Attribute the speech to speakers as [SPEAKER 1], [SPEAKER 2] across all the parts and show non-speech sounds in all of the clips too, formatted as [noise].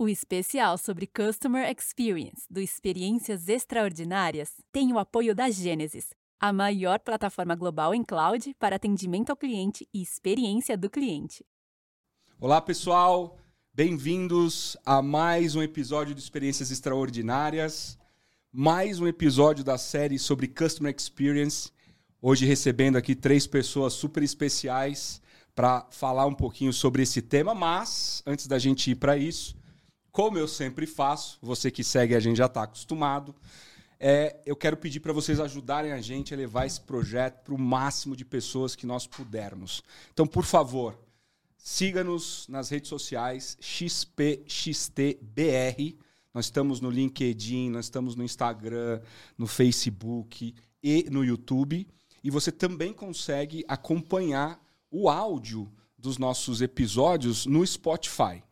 [SPEAKER 1] O especial sobre Customer Experience do Experiências Extraordinárias tem o apoio da Gênesis, a maior plataforma global em cloud para atendimento ao cliente e experiência do cliente.
[SPEAKER 2] Olá, pessoal! Bem-vindos a mais um episódio de Experiências Extraordinárias, mais um episódio da série sobre Customer Experience. Hoje recebendo aqui três pessoas super especiais para falar um pouquinho sobre esse tema, mas antes da gente ir para isso, como eu sempre faço, você que segue a gente já está acostumado, é, eu quero pedir para vocês ajudarem a gente a levar esse projeto para o máximo de pessoas que nós pudermos. Então, por favor, siga-nos nas redes sociais, XPXTBR. Nós estamos no LinkedIn, nós estamos no Instagram, no Facebook e no YouTube. E você também consegue acompanhar o áudio dos nossos episódios no Spotify.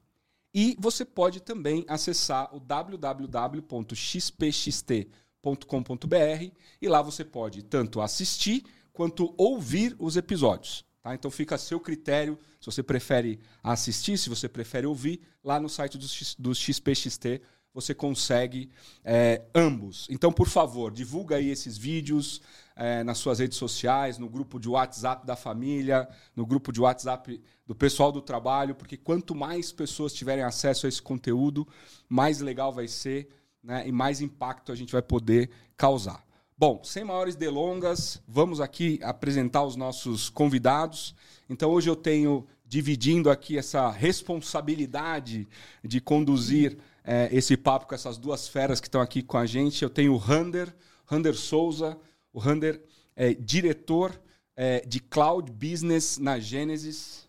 [SPEAKER 2] E você pode também acessar o www.xpxt.com.br e lá você pode tanto assistir quanto ouvir os episódios. Tá? Então fica a seu critério se você prefere assistir, se você prefere ouvir, lá no site do, X, do XPXT você consegue é, ambos. Então, por favor, divulga aí esses vídeos é, nas suas redes sociais, no grupo de WhatsApp da família, no grupo de WhatsApp do pessoal do trabalho, porque quanto mais pessoas tiverem acesso a esse conteúdo, mais legal vai ser né, e mais impacto a gente vai poder causar. Bom, sem maiores delongas, vamos aqui apresentar os nossos convidados. Então, hoje eu tenho dividindo aqui essa responsabilidade de conduzir é, esse papo com essas duas feras que estão aqui com a gente. Eu tenho o Rander, Rander Souza, o Rander é diretor é, de Cloud Business na Gênesis.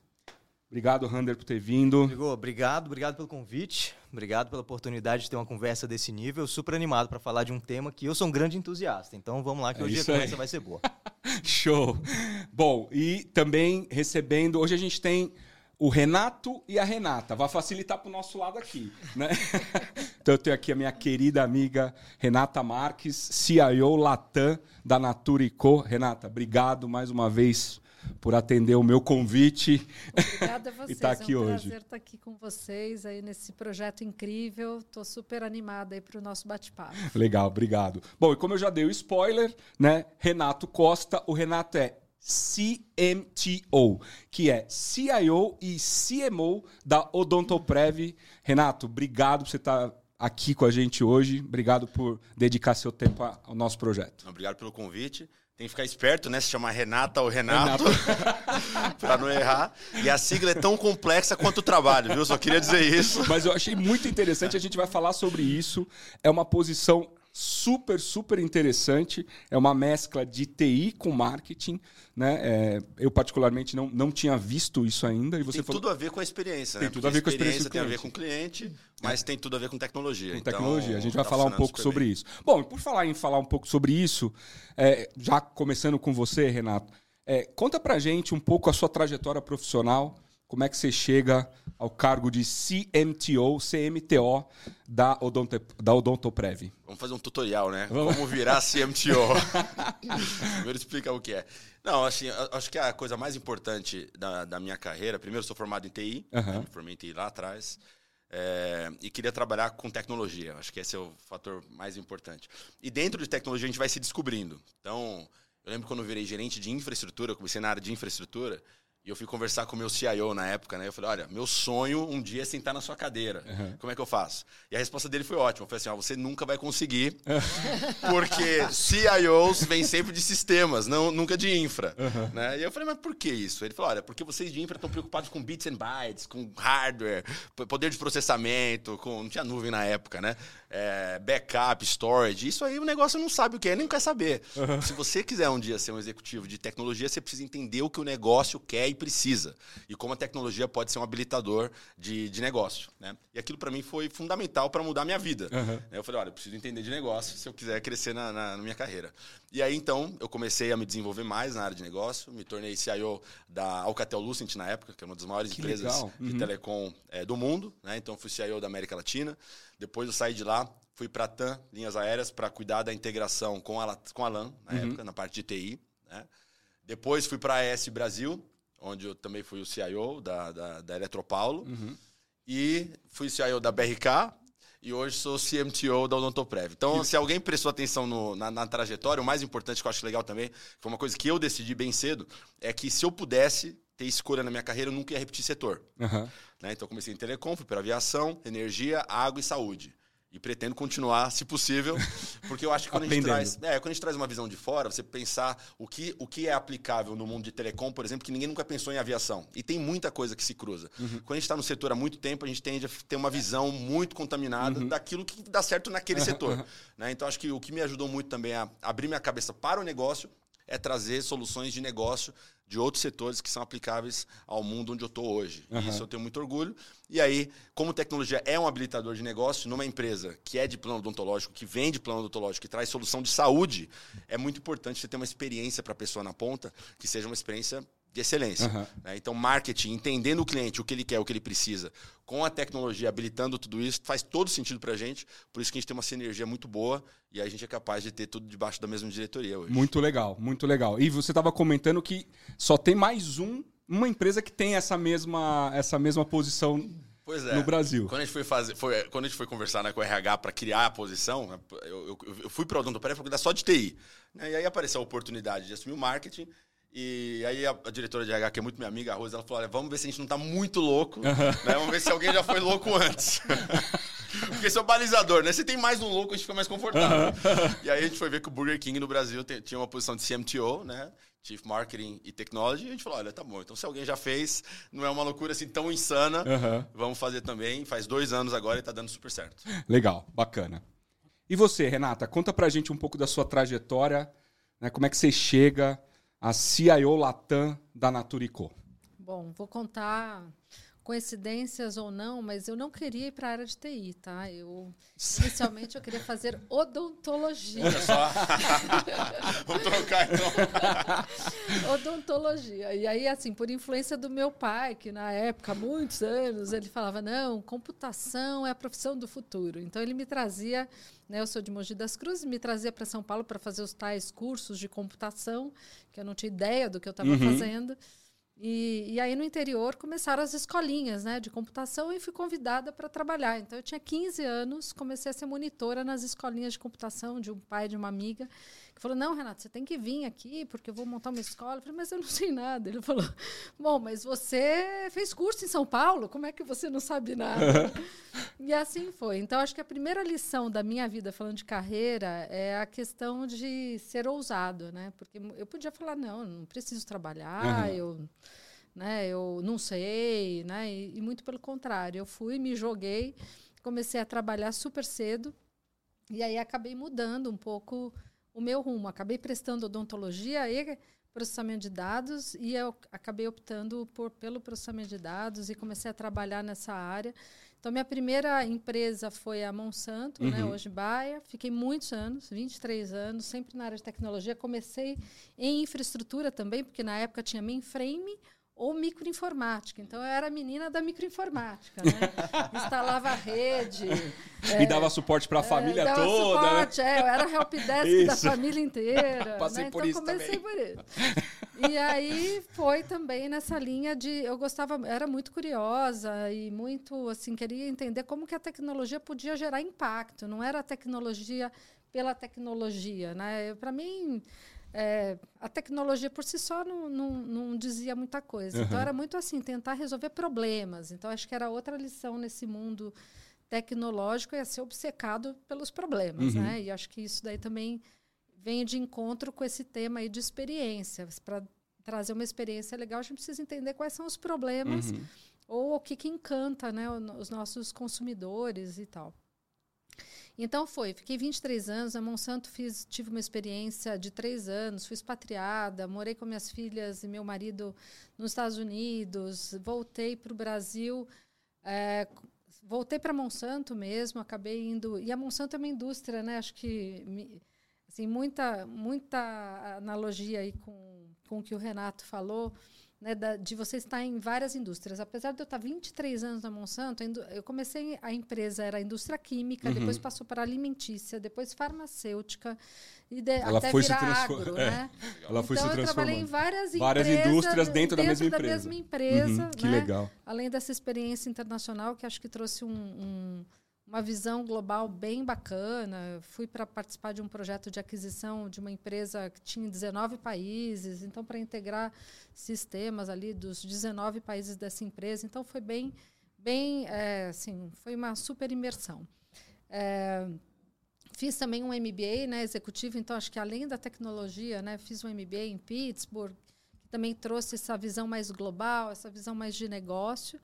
[SPEAKER 2] Obrigado, Rander, por ter vindo.
[SPEAKER 3] Amigo, obrigado, obrigado pelo convite, obrigado pela oportunidade de ter uma conversa desse nível. Super animado para falar de um tema que eu sou um grande entusiasta. Então vamos lá, que é hoje a conversa vai ser boa. [laughs]
[SPEAKER 2] Show! Bom, e também recebendo, hoje a gente tem o Renato e a Renata. Vai facilitar para o nosso lado aqui. Né? [laughs] então eu tenho aqui a minha querida amiga Renata Marques, CIO Latam da Natura Co. Renata, obrigado mais uma vez por atender o meu convite.
[SPEAKER 4] Obrigada a [laughs] vocês. e estar tá aqui é um hoje. prazer estar aqui com vocês aí nesse projeto incrível. Estou super animada aí para o nosso bate-papo.
[SPEAKER 2] Legal, obrigado. Bom, e como eu já dei o spoiler, né? Renato Costa, o Renato é CMTO, que é CIO e CMO da Odontoprev. Renato, obrigado por você estar aqui com a gente hoje. Obrigado por dedicar seu tempo ao nosso projeto.
[SPEAKER 5] Obrigado pelo convite. Tem que ficar esperto, né? Se chamar Renata ou Renato, Renato. [laughs] para não errar. E a sigla é tão complexa quanto o trabalho, viu? Só queria dizer isso.
[SPEAKER 2] Mas eu achei muito interessante, a gente vai falar sobre isso. É uma posição super, super interessante. É uma mescla de TI com marketing. Né? É, eu, particularmente, não, não tinha visto isso ainda. E você
[SPEAKER 5] tem
[SPEAKER 2] falou...
[SPEAKER 5] tudo a ver com a experiência.
[SPEAKER 2] Tem
[SPEAKER 5] né?
[SPEAKER 2] tudo a ver com a experiência.
[SPEAKER 5] Tem a ver com o cliente, mas é. tem tudo a ver com tecnologia.
[SPEAKER 2] Com tecnologia. Então, a gente vai tá falar um pouco sobre bem. isso. Bom, por falar em falar um pouco sobre isso, é, já começando com você, Renato, é, conta pra gente um pouco a sua trajetória profissional como é que você chega ao cargo de CMTO, CMTO da, Odonto, da Odontoprev?
[SPEAKER 5] Vamos fazer um tutorial, né? Vamos. Como virar CMTO. [laughs] primeiro explicar o que é. Não, assim, acho que a coisa mais importante da, da minha carreira, primeiro sou formado em TI, uhum. né? me formei em TI lá atrás, é, e queria trabalhar com tecnologia. Acho que esse é o fator mais importante. E dentro de tecnologia a gente vai se descobrindo. Então, eu lembro quando eu virei gerente de infraestrutura, eu comecei na área de infraestrutura, e eu fui conversar com o meu CIO na época, né? Eu falei, olha, meu sonho um dia é sentar na sua cadeira. Uhum. Como é que eu faço? E a resposta dele foi ótima. Eu falei assim, ó, você nunca vai conseguir, [laughs] porque CIOs vêm sempre de sistemas, não, nunca de infra. Uhum. Né? E eu falei, mas por que isso? Ele falou, olha, porque vocês de infra estão preocupados com bits and bytes, com hardware, poder de processamento, com... não tinha nuvem na época, né? É, backup, storage. Isso aí o negócio não sabe o que é, nem quer saber. Uhum. Se você quiser um dia ser um executivo de tecnologia, você precisa entender o que o negócio quer e precisa. E como a tecnologia pode ser um habilitador de, de negócio. Né? E aquilo para mim foi fundamental para mudar a minha vida. Uhum. Eu falei, olha, eu preciso entender de negócio se eu quiser crescer na, na, na, minha carreira. E aí, então, eu comecei a me desenvolver mais na área de negócio. Me tornei CIO da Alcatel Lucent na época, que é uma das maiores que empresas uhum. de telecom é, do mundo. Né? Então, fui CIO da América Latina. Depois eu saí de lá, fui para a TAM, linhas aéreas, para cuidar da integração com a, com a LAN, na uhum. época, na parte de TI. Né? Depois fui para a AS Brasil, onde eu também fui o CIO da, da, da Eletropaulo. Uhum. E fui CIO da BRK, e hoje sou CMTO da Odontoprev. Então, se alguém prestou atenção no, na, na, trajetória, o mais importante que eu acho legal também, foi uma coisa que eu decidi bem cedo, é que se eu pudesse ter escolha na minha carreira, eu nunca ia repetir setor. Uhum. Né? Então, comecei em telecom, fui para aviação, energia, água e saúde. E pretendo continuar, se possível, porque eu acho que quando a, gente traz, é, quando a gente traz uma visão de fora, você pensar o que, o que é aplicável no mundo de telecom, por exemplo, que ninguém nunca pensou em aviação. E tem muita coisa que se cruza. Uhum. Quando a gente está no setor há muito tempo, a gente tende a ter uma visão muito contaminada uhum. daquilo que dá certo naquele setor. [laughs] Né? Então, acho que o que me ajudou muito também a abrir minha cabeça para o negócio é trazer soluções de negócio de outros setores que são aplicáveis ao mundo onde eu estou hoje. Uhum. E isso eu tenho muito orgulho. E aí, como tecnologia é um habilitador de negócio, numa empresa que é de plano odontológico, que vende plano odontológico, que traz solução de saúde, é muito importante você ter uma experiência para a pessoa na ponta, que seja uma experiência de excelência. Uhum. Né? Então, marketing, entendendo o cliente, o que ele quer, o que ele precisa, com a tecnologia habilitando tudo isso, faz todo sentido para a gente. Por isso que a gente tem uma sinergia muito boa e a gente é capaz de ter tudo debaixo da mesma diretoria hoje.
[SPEAKER 2] Muito legal, muito legal. E você estava comentando que só tem mais um, uma empresa que tem essa mesma, essa mesma posição Pois é. No Brasil.
[SPEAKER 5] Quando a gente foi fazer, foi, quando a gente foi conversar né, com o RH para criar a posição, eu, eu, eu fui para o Odonto Prévio só de TI. Né, e aí apareceu a oportunidade de assumir o marketing e aí a, a, diretora de RH, que é muito minha amiga, a Rosa, ela falou: olha, vamos ver se a gente não tá muito louco, né? Vamos ver se alguém já foi louco antes. [laughs] Porque esse é o balizador, né? Se tem mais um louco, a gente fica mais confortável. [laughs] e aí a gente foi ver que o Burger King no Brasil tinha uma posição de CMTO, né? Chief Marketing e Technology, e a gente falou, olha, tá bom, então se alguém já fez, não é uma loucura assim tão insana, uhum. vamos fazer também. Faz dois anos agora e tá dando super certo.
[SPEAKER 2] Legal, bacana. E você, Renata, conta pra gente um pouco da sua trajetória, né? Como é que você chega a CIO Latam da Naturico?
[SPEAKER 4] Bom, vou contar coincidências ou não, mas eu não queria ir para a área de TI, tá? Eu [laughs] inicialmente eu queria fazer odontologia. [laughs]
[SPEAKER 5] Vou trocar
[SPEAKER 4] então. [laughs] odontologia. E aí assim, por influência do meu pai, que na época, há muitos anos, ele falava: "Não, computação é a profissão do futuro". Então ele me trazia né, eu sou de Mogi das Cruzes, me trazia para São Paulo para fazer os tais cursos de computação, que eu não tinha ideia do que eu estava uhum. fazendo. E, e, aí no interior começaram as escolinhas né, de computação e fui convidada para trabalhar. Então eu tinha 15 anos, comecei a ser monitora nas escolinhas de computação de um pai de uma amiga que falou: Não, Renato, você tem que vir aqui porque eu vou montar uma escola. Eu falei: Mas eu não sei nada. Ele falou: [laughs] Bom, mas você fez curso em São Paulo, como é que você não sabe nada? [laughs] e assim foi. Então, acho que a primeira lição da minha vida, falando de carreira, é a questão de ser ousado, né? Porque eu podia falar: Não, não preciso trabalhar, uhum. eu. Né, eu não sei, né, e, e muito pelo contrário, eu fui, me joguei, comecei a trabalhar super cedo, e aí acabei mudando um pouco o meu rumo. Acabei prestando odontologia e processamento de dados e eu acabei optando por, pelo processamento de dados e comecei a trabalhar nessa área. Então, minha primeira empresa foi a Monsanto, né, uhum. né, hoje Baia. Fiquei muitos anos, 23 anos, sempre na área de tecnologia. Comecei em infraestrutura também, porque na época tinha mainframe, ou microinformática. Então, eu era menina da microinformática, né? [laughs] Instalava a rede.
[SPEAKER 2] É, e dava suporte para a é, família dava toda. Né?
[SPEAKER 4] Suporte, né? é, eu era helpdesk da família inteira. [laughs]
[SPEAKER 2] Passei
[SPEAKER 4] né?
[SPEAKER 2] por
[SPEAKER 4] então,
[SPEAKER 2] isso comecei
[SPEAKER 4] também. por isso. E aí foi também nessa linha de eu gostava, era muito curiosa e muito assim queria entender como que a tecnologia podia gerar impacto. Não era a tecnologia pela tecnologia, né? Para mim é, a tecnologia por si só não, não, não dizia muita coisa. Uhum. Então, era muito assim, tentar resolver problemas. Então, acho que era outra lição nesse mundo tecnológico, é ser obcecado pelos problemas. Uhum. Né? E acho que isso daí também vem de encontro com esse tema aí de experiência. Para trazer uma experiência legal, a gente precisa entender quais são os problemas uhum. ou o que, que encanta né, os nossos consumidores e tal. Então foi, fiquei 23 anos, na Monsanto fiz, tive uma experiência de três anos, fui expatriada, morei com minhas filhas e meu marido nos Estados Unidos, voltei para o Brasil, é, voltei para Monsanto mesmo, acabei indo. E a Monsanto é uma indústria, né? Acho que assim, muita, muita analogia aí com, com o que o Renato falou. Né, da, de você estar em várias indústrias. Apesar de eu estar 23 anos na Monsanto, eu comecei, a empresa era indústria química, uhum. depois passou para alimentícia, depois farmacêutica, e de,
[SPEAKER 2] ela
[SPEAKER 4] até
[SPEAKER 2] foi
[SPEAKER 4] virar
[SPEAKER 2] se
[SPEAKER 4] agro, [laughs] é. né?
[SPEAKER 2] Ela foi
[SPEAKER 4] então,
[SPEAKER 2] se
[SPEAKER 4] eu trabalhei em várias,
[SPEAKER 2] várias
[SPEAKER 4] empresas,
[SPEAKER 2] indústrias dentro, dentro da mesma
[SPEAKER 4] da
[SPEAKER 2] empresa.
[SPEAKER 4] Mesma empresa
[SPEAKER 2] uhum, que
[SPEAKER 4] né?
[SPEAKER 2] legal.
[SPEAKER 4] Além dessa experiência internacional, que acho que trouxe um, um uma visão global bem bacana. Fui para participar de um projeto de aquisição de uma empresa que tinha 19 países, então para integrar sistemas ali dos 19 países dessa empresa. Então foi bem, bem, é, assim, foi uma super imersão. É, fiz também um MBA, né, executivo. Então acho que além da tecnologia, né, fiz um MBA em Pittsburgh também trouxe essa visão mais global, essa visão mais de negócio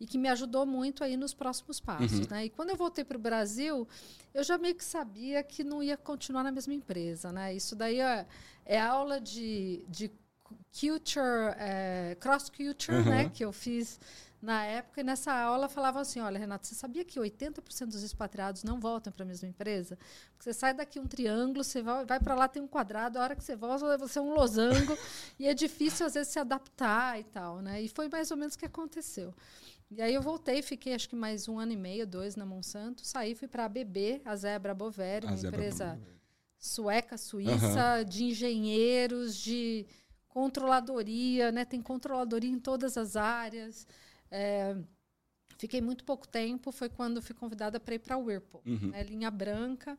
[SPEAKER 4] e que me ajudou muito aí nos próximos passos. Uhum. Né? E quando eu voltei para o Brasil, eu já meio que sabia que não ia continuar na mesma empresa. Né? Isso daí é, é aula de, de culture, é, cross culture, uhum. né? que eu fiz na época, e nessa aula falava assim: olha, Renato, você sabia que 80% dos expatriados não voltam para a mesma empresa? Porque você sai daqui um triângulo, você vai, vai para lá, tem um quadrado, a hora que você volta, você é um losango, [laughs] e é difícil, às vezes, se adaptar e tal. Né? E foi mais ou menos o que aconteceu. E aí eu voltei, fiquei acho que mais um ano e meio, dois na Monsanto, saí, fui para a ABB, a Zebra Boveri, uma Zebra empresa sueca, suíça, uhum. de engenheiros, de controladoria, né? tem controladoria em todas as áreas. É, fiquei muito pouco tempo, foi quando fui convidada para ir para a Whirlpool, uhum. né, linha branca.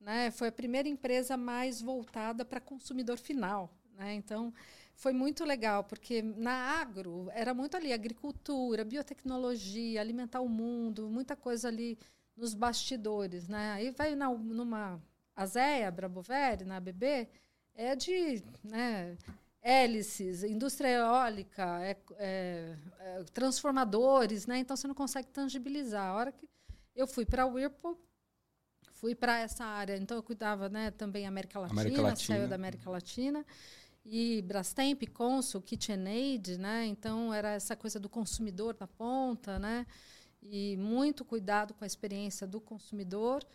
[SPEAKER 4] Né, foi a primeira empresa mais voltada para consumidor final. Né, então, foi muito legal, porque na agro era muito ali agricultura, biotecnologia, alimentar o mundo, muita coisa ali nos bastidores. Né? Aí vai na, numa Azea, Braboveri, na ABB, é de né, hélices, indústria eólica, é, é, é, transformadores, né? Então você não consegue tangibilizar. A hora que eu fui para a Whirlpool, fui para essa área, então eu cuidava, né, também América Latina, América Latina. saiu da América Latina e Brastemp, Consul, KitchenAid, né? Então era essa coisa do consumidor na ponta, né? E muito cuidado com a experiência do consumidor.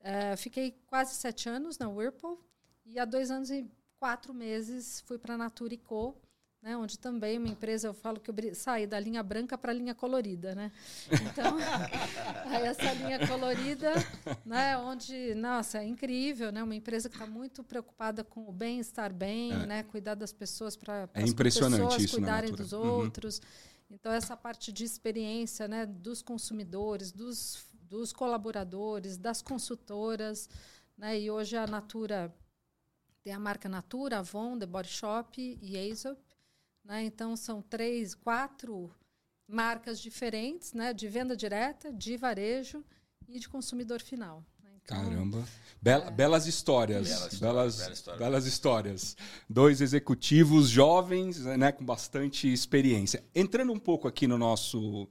[SPEAKER 4] Uh, fiquei quase sete anos na Whirlpool e há dois anos e quatro meses fui para a Natura Co, né, onde também uma empresa, eu falo que eu saí da linha branca para a linha colorida, né? Então, [laughs] aí essa linha colorida, né, onde, nossa, é incrível, né? Uma empresa que está muito preocupada com o bem estar bem, é. né? Cuidar das pessoas para
[SPEAKER 2] é impressionante
[SPEAKER 4] pessoas cuidarem dos uhum. outros. Então, essa parte de experiência, né, dos consumidores, dos, dos colaboradores, das consultoras, né? E hoje a Natura tem a marca Natura, Avon, The Body Shop e Aesop. Né? Então, são três, quatro marcas diferentes, né? de venda direta, de varejo e de consumidor final. Né?
[SPEAKER 2] Então, Caramba. Bela, é. Belas histórias. Belas, belas, bela história. belas histórias. Dois executivos jovens, né, com bastante experiência. Entrando um pouco aqui no nosso,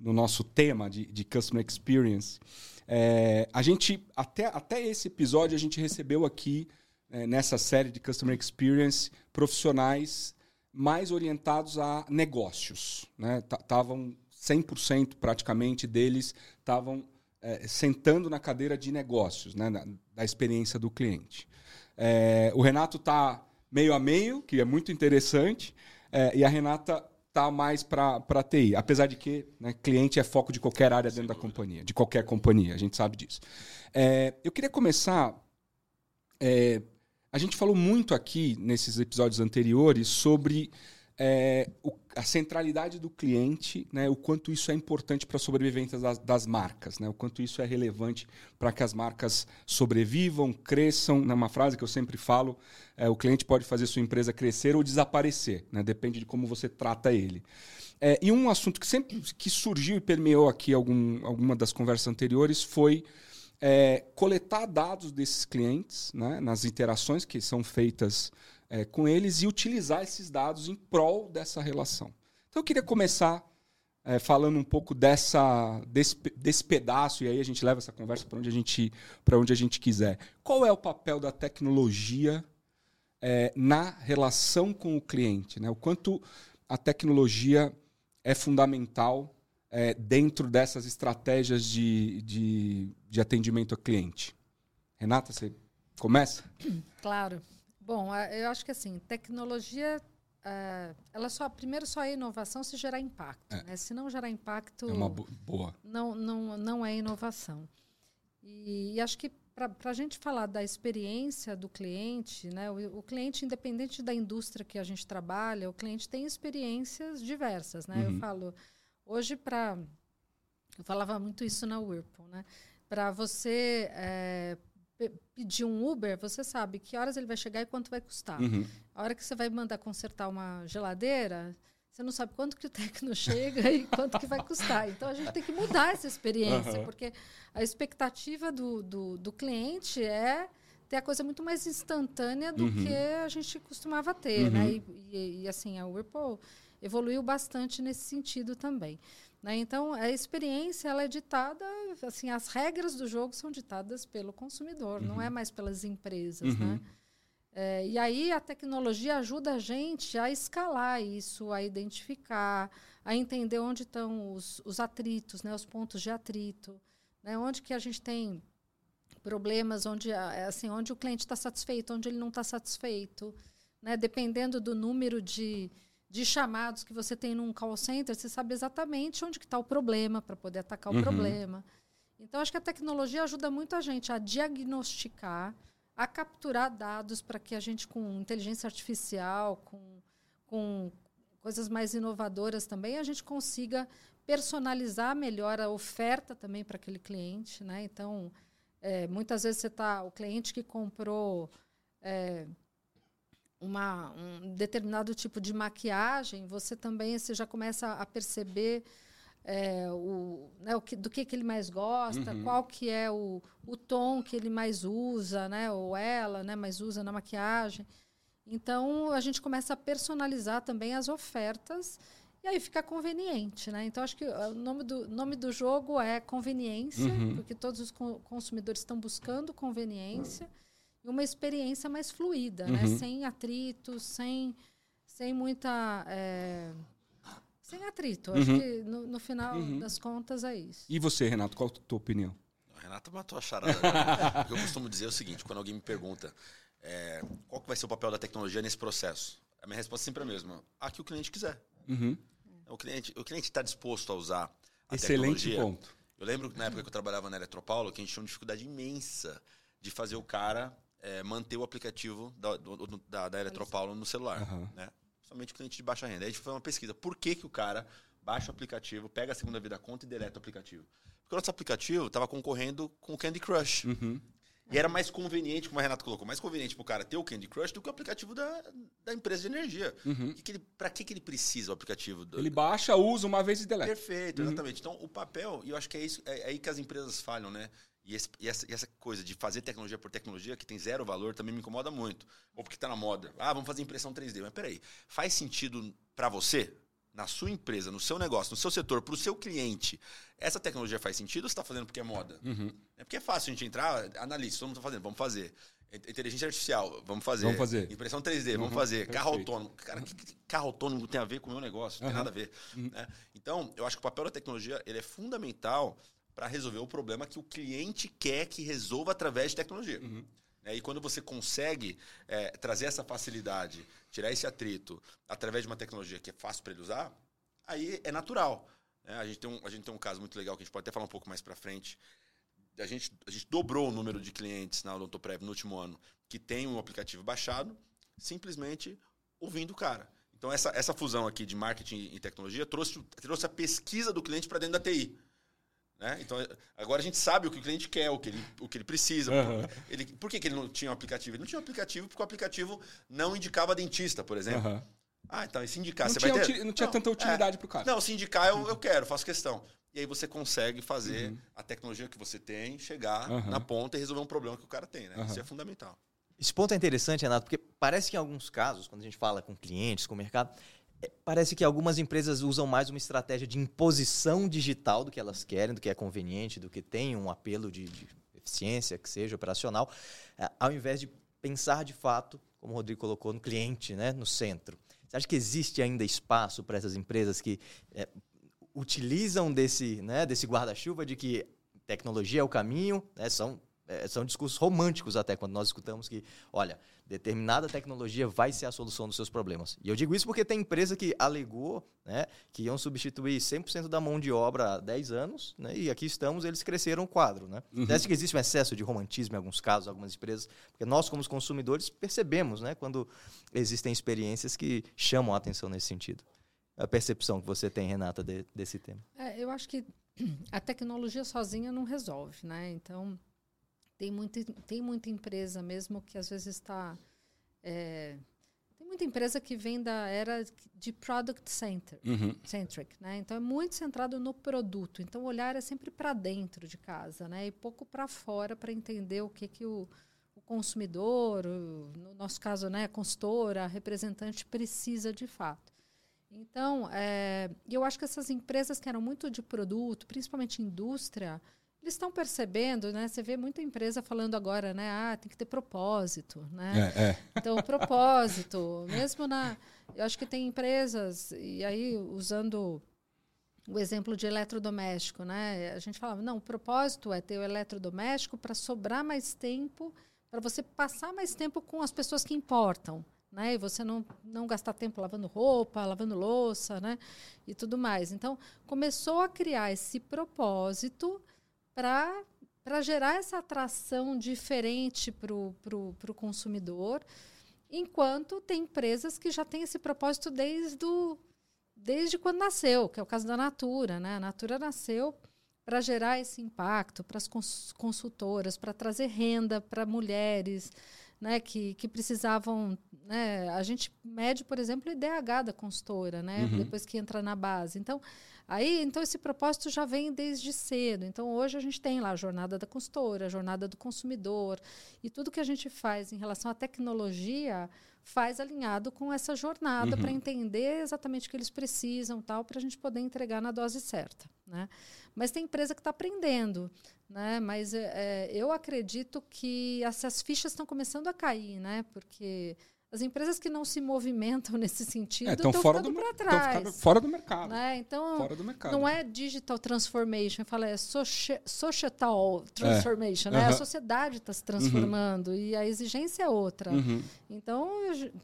[SPEAKER 2] no nosso tema de, de Customer Experience, é, a gente, até, até esse episódio, a gente recebeu aqui é, nessa série de Customer Experience profissionais mais orientados a negócios. Estavam né? 100% praticamente deles estavam é, sentando na cadeira de negócios, né? da, da experiência do cliente. É, o Renato está meio a meio, que é muito interessante, é, e a Renata está mais para TI, apesar de que né, cliente é foco de qualquer área dentro da companhia, de qualquer companhia, a gente sabe disso. É, eu queria começar é, a gente falou muito aqui nesses episódios anteriores sobre é, o, a centralidade do cliente, né, o quanto isso é importante para a sobrevivência das, das, marcas, né, o quanto isso é relevante para que as marcas sobrevivam, cresçam. Né, uma frase que eu sempre falo: é, o cliente pode fazer sua empresa crescer ou desaparecer, né, depende de como você trata ele. É, e um assunto que sempre que surgiu e permeou aqui algum, alguma das conversas anteriores foi é, coletar dados desses clientes, né, nas interações que são feitas é, com eles e utilizar esses dados em prol dessa relação. Então eu queria começar é, falando um pouco dessa desse, desse pedaço e aí a gente leva essa conversa para onde a gente onde a gente quiser. Qual é o papel da tecnologia é, na relação com o cliente? Né? O quanto a tecnologia é fundamental é, dentro dessas estratégias de, de, de atendimento a cliente? Renata, você começa? [clears throat]
[SPEAKER 4] Claro. Bom, eu acho que assim, tecnologia é, ela só primeiro só é inovação se gerar impacto. É. Né? Se não gerar impacto,
[SPEAKER 2] é uma boa.
[SPEAKER 4] Não, não, não é inovação. E, e acho que para a gente falar da experiência do cliente, né, o, o, cliente, independente da indústria que a gente trabalha, o cliente tem experiências diversas. Né? Uhum. Eu falo, hoje, para. Eu falava muito isso na Whirlpool. Né? Para você é, pedir um Uber, você sabe que horas ele vai chegar e quanto vai custar. Uhum. A hora que você vai mandar consertar uma geladeira, você não sabe quanto que o técnico [laughs] chega e quanto que vai custar. Então a gente tem que mudar essa experiência, uhum. porque a expectativa do, do, do, cliente é ter a coisa muito mais instantânea do uhum. que a gente costumava ter, né? uhum. né? E, e, e, assim, a Whirlpool evoluiu bastante nesse sentido também. Né? Então, a experiência ela é ditada, assim, as regras do jogo são ditadas pelo consumidor, não é mais pelas empresas, né? Uhum. É, e aí a tecnologia ajuda a gente a escalar isso, a identificar, a entender onde estão os, os atritos, né, os pontos de atrito, né, onde que a gente tem problemas, onde, assim, onde o cliente está satisfeito, onde ele não está satisfeito. Né, dependendo do número de, de chamados que você tem num call center, você sabe exatamente onde está o problema para poder atacar uhum. o problema. Então, acho que a tecnologia ajuda muito a gente a diagnosticar a capturar dados para que a gente, com inteligência artificial, com, com coisas mais inovadoras também, a gente consiga personalizar melhor a oferta também para aquele cliente. Né? Então, é, muitas vezes você tá o cliente que comprou é, uma, um determinado tipo de maquiagem, você também você já começa a perceber é, o, né, o que, do que, que ele mais gosta, uhum. qual que é o, o tom que ele mais usa, né, ou ela né, mais usa na maquiagem. Então, a gente começa a personalizar também as ofertas e aí fica conveniente. Né? Então, acho que o nome do, nome do jogo é conveniência, uhum. porque todos os consumidores estão buscando conveniência e uma experiência mais fluida, né? uhum. né? sem atritos, sem, sem muita... É, sem atrito. Uhum. Acho que no, no final uhum. das contas é isso.
[SPEAKER 2] E você, Renato, qual a tua opinião?
[SPEAKER 5] A Renata matou a charada. [laughs] Porque eu costumo dizer o seguinte, quando alguém me pergunta é, qual que vai ser o papel da tecnologia nesse processo, a minha resposta sempre é a mesma. A que o cliente quiser. Uhum. O cliente o cliente está disposto a usar a
[SPEAKER 2] Excelente
[SPEAKER 5] tecnologia.
[SPEAKER 2] ponto.
[SPEAKER 5] Eu lembro que na época que eu trabalhava na Eletropaulo, que a gente tinha uma dificuldade imensa de fazer o cara é, manter o aplicativo da, do, da, da Eletropaulo no celular. Né? somente cliente de baixa renda. Aí a gente fez uma pesquisa. Por que, que o cara baixa o aplicativo, pega a segunda vida conta e deleta o aplicativo? Porque o nosso aplicativo estava concorrendo com o Candy Crush. Uhum. E era mais conveniente, como a Renata colocou, mais conveniente para o cara ter o Candy Crush do que o aplicativo da, da empresa de energia. Uhum. Que que ele, para que, que ele precisa o aplicativo? Do...
[SPEAKER 2] Ele baixa, usa uma vez e deleta.
[SPEAKER 5] Perfeito, uhum. exatamente. Então, o papel, e eu acho que é, isso, é, é aí que as empresas falham, né? E, esse, e, essa, e, essa, coisa de fazer tecnologia por tecnologia, que tem zero valor, também me incomoda muito. Ou porque está na moda. Ah, vamos fazer impressão 3D. Mas peraí, faz sentido para você, na sua empresa, no seu negócio, no seu setor, para o seu cliente, essa tecnologia faz sentido ou você está fazendo porque é moda? Uhum. É porque é fácil a gente entrar, analista, todo mundo está fazendo, vamos fazer. Inteligência artificial, vamos fazer.
[SPEAKER 2] Vamos fazer.
[SPEAKER 5] Impressão 3D, uhum, vamos fazer. Perfeito. Carro autônomo. Cara, que, que carro autônomo tem a ver com o meu negócio? Não uhum. tem nada a ver. Uhum. Né? Então, eu acho que o papel da tecnologia ele é fundamental para resolver o problema que o cliente quer que resolva através de tecnologia. Uhum. É, e quando você consegue é, trazer essa facilidade, tirar esse atrito através de uma tecnologia que é fácil para ele usar, aí é natural. É, a, gente tem um, a gente tem um caso muito legal que a gente pode até falar um pouco mais para frente. A gente, a gente dobrou o número de clientes na Odontoprev no último ano que tem um aplicativo baixado, simplesmente ouvindo o cara. Então, essa, essa fusão aqui de marketing e tecnologia trouxe, trouxe a pesquisa do cliente para dentro da TI. Né? Então, agora a gente sabe o que o cliente quer, o que ele, o que ele precisa. Uhum. Ele, por que, que ele não tinha um aplicativo? Ele não tinha um aplicativo porque o aplicativo não indicava dentista, por exemplo. Uhum. Ah, então, e se indicar,
[SPEAKER 2] não
[SPEAKER 5] você
[SPEAKER 2] tinha
[SPEAKER 5] vai ter...
[SPEAKER 2] Não tinha não, tanta utilidade é, para o cara.
[SPEAKER 5] Não, se indicar, eu, eu quero, faço questão. E aí você consegue fazer uhum. a tecnologia que você tem chegar na ponta e resolver um problema que o cara tem. Né? Isso é fundamental.
[SPEAKER 3] Esse ponto é interessante, Renato, porque parece que em alguns casos, quando a gente fala com clientes, com o mercado, é, parece que algumas empresas usam mais uma estratégia de imposição digital do que elas querem, do que é conveniente, do que tem um apelo de, de eficiência, que seja operacional, é, ao invés de pensar de fato, como o Rodrigo colocou, no cliente, né, no centro. Você acha que existe ainda espaço para essas empresas que é, utilizam desse, né, desse guarda-chuva de que tecnologia é o caminho, né, são são discursos românticos até quando nós escutamos que, olha, determinada tecnologia vai ser a solução dos seus problemas. E eu digo isso porque tem empresa que alegou né, que iam substituir 100% da mão de obra há 10 anos, né, e aqui estamos, eles cresceram o quadro. Né? Uhum. Parece que existe um excesso de romantismo em alguns casos, algumas empresas, porque nós, como consumidores, percebemos né, quando existem experiências que chamam a atenção nesse sentido. A percepção que você tem, Renata, de, desse tema.
[SPEAKER 4] É, eu acho que [clears throat] a tecnologia sozinha não resolve, né? Então, tem muita, tem muita empresa mesmo que às vezes está. É, tem muita empresa que vem da era de product center, uhum. centric, né? Então é muito centrado no produto. Então o olhar é sempre para dentro de casa, né? E pouco para fora para entender o que que o, o consumidor, o, no nosso caso, né, a consultora, a representante precisa de fato. Então, é, eu acho que essas empresas que eram muito de produto, principalmente indústria, eles estão percebendo, né? Você vê muita empresa falando agora, né? Ah, tem que ter propósito, né? É, é. Então, propósito, mesmo na... Eu acho que tem empresas, e aí usando o exemplo de eletrodoméstico, né? A gente falava, não, o propósito é ter o eletrodoméstico para sobrar mais tempo, para você passar mais tempo com as pessoas que importam, né? E você não, não gastar tempo lavando roupa, lavando louça, né? E tudo mais. Então, começou a criar esse propósito para gerar essa atração diferente para o consumidor, enquanto tem empresas que já têm esse propósito desde, o, desde quando nasceu, que é o caso da Natura. Né? A Natura nasceu para gerar esse impacto para as consultoras, para trazer renda para mulheres né, que, que precisavam. Né, a gente mede, por exemplo, o IDH da consultora, né, uhum. depois que entra na base. Então, Aí, então, esse propósito já vem desde cedo. Então, hoje a gente tem lá a jornada da consultora, a jornada do consumidor, e tudo que a gente faz em relação à tecnologia faz alinhado com essa jornada uhum. para entender exatamente o que eles precisam, tal, para a gente poder entregar na dose certa. Né? Mas tem empresa que está aprendendo, né? Mas é, eu acredito que essas fichas estão começando a cair, né? Porque as empresas que não se movimentam [laughs] nesse sentido é, estão fora ficando para trás.
[SPEAKER 2] Fora do mercado.
[SPEAKER 4] Né? Então, do mercado. não é digital transformation, fala é societal transformation. É. Né? Uhum. A sociedade está se transformando uhum. e a exigência é outra. Uhum. Então,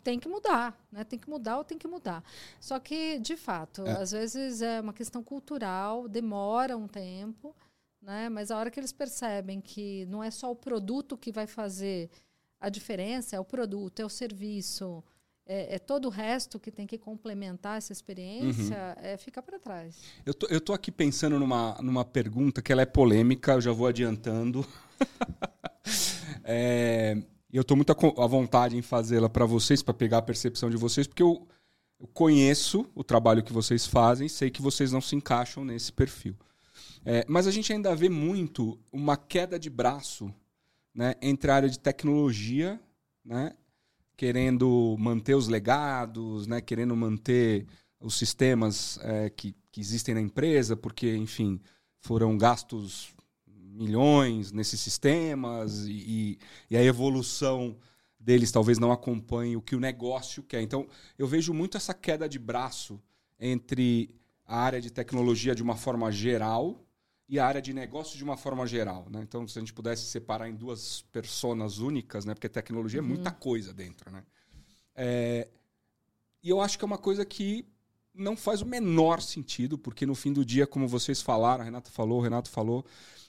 [SPEAKER 4] tem que mudar. Né? Tem que mudar ou tem que mudar. Só que, de fato, é. às vezes é uma questão cultural, demora um tempo, né? mas a hora que eles percebem que não é só o produto que vai fazer a diferença é o produto, é o serviço, é, é todo o resto que tem que complementar essa experiência, uhum. é, fica para trás.
[SPEAKER 2] Eu tô, eu tô aqui pensando numa, numa pergunta que ela é polêmica, eu já vou adiantando. [laughs] é, eu estou muito à vontade em fazê-la para vocês, para pegar a percepção de vocês, porque eu, eu, conheço o trabalho que vocês fazem, sei que vocês não se encaixam nesse perfil. É, mas a gente ainda vê muito uma queda de braço né, entre a área de tecnologia, né, querendo manter os legados, né, querendo manter os sistemas é, que, que existem na empresa, porque, enfim, foram gastos milhões nesses sistemas e, e, a evolução deles talvez não acompanhe o que o negócio quer. Então, eu vejo muito essa queda de braço entre a área de tecnologia de uma forma geral e a área de negócio de uma forma geral. Né? Então, se a gente pudesse separar em duas personas únicas, né? porque tecnologia uhum. é muita coisa dentro. Né? É... E eu acho que é uma coisa que não faz o menor sentido, porque no fim do dia, como vocês falaram, a Renata falou, o Renato falou,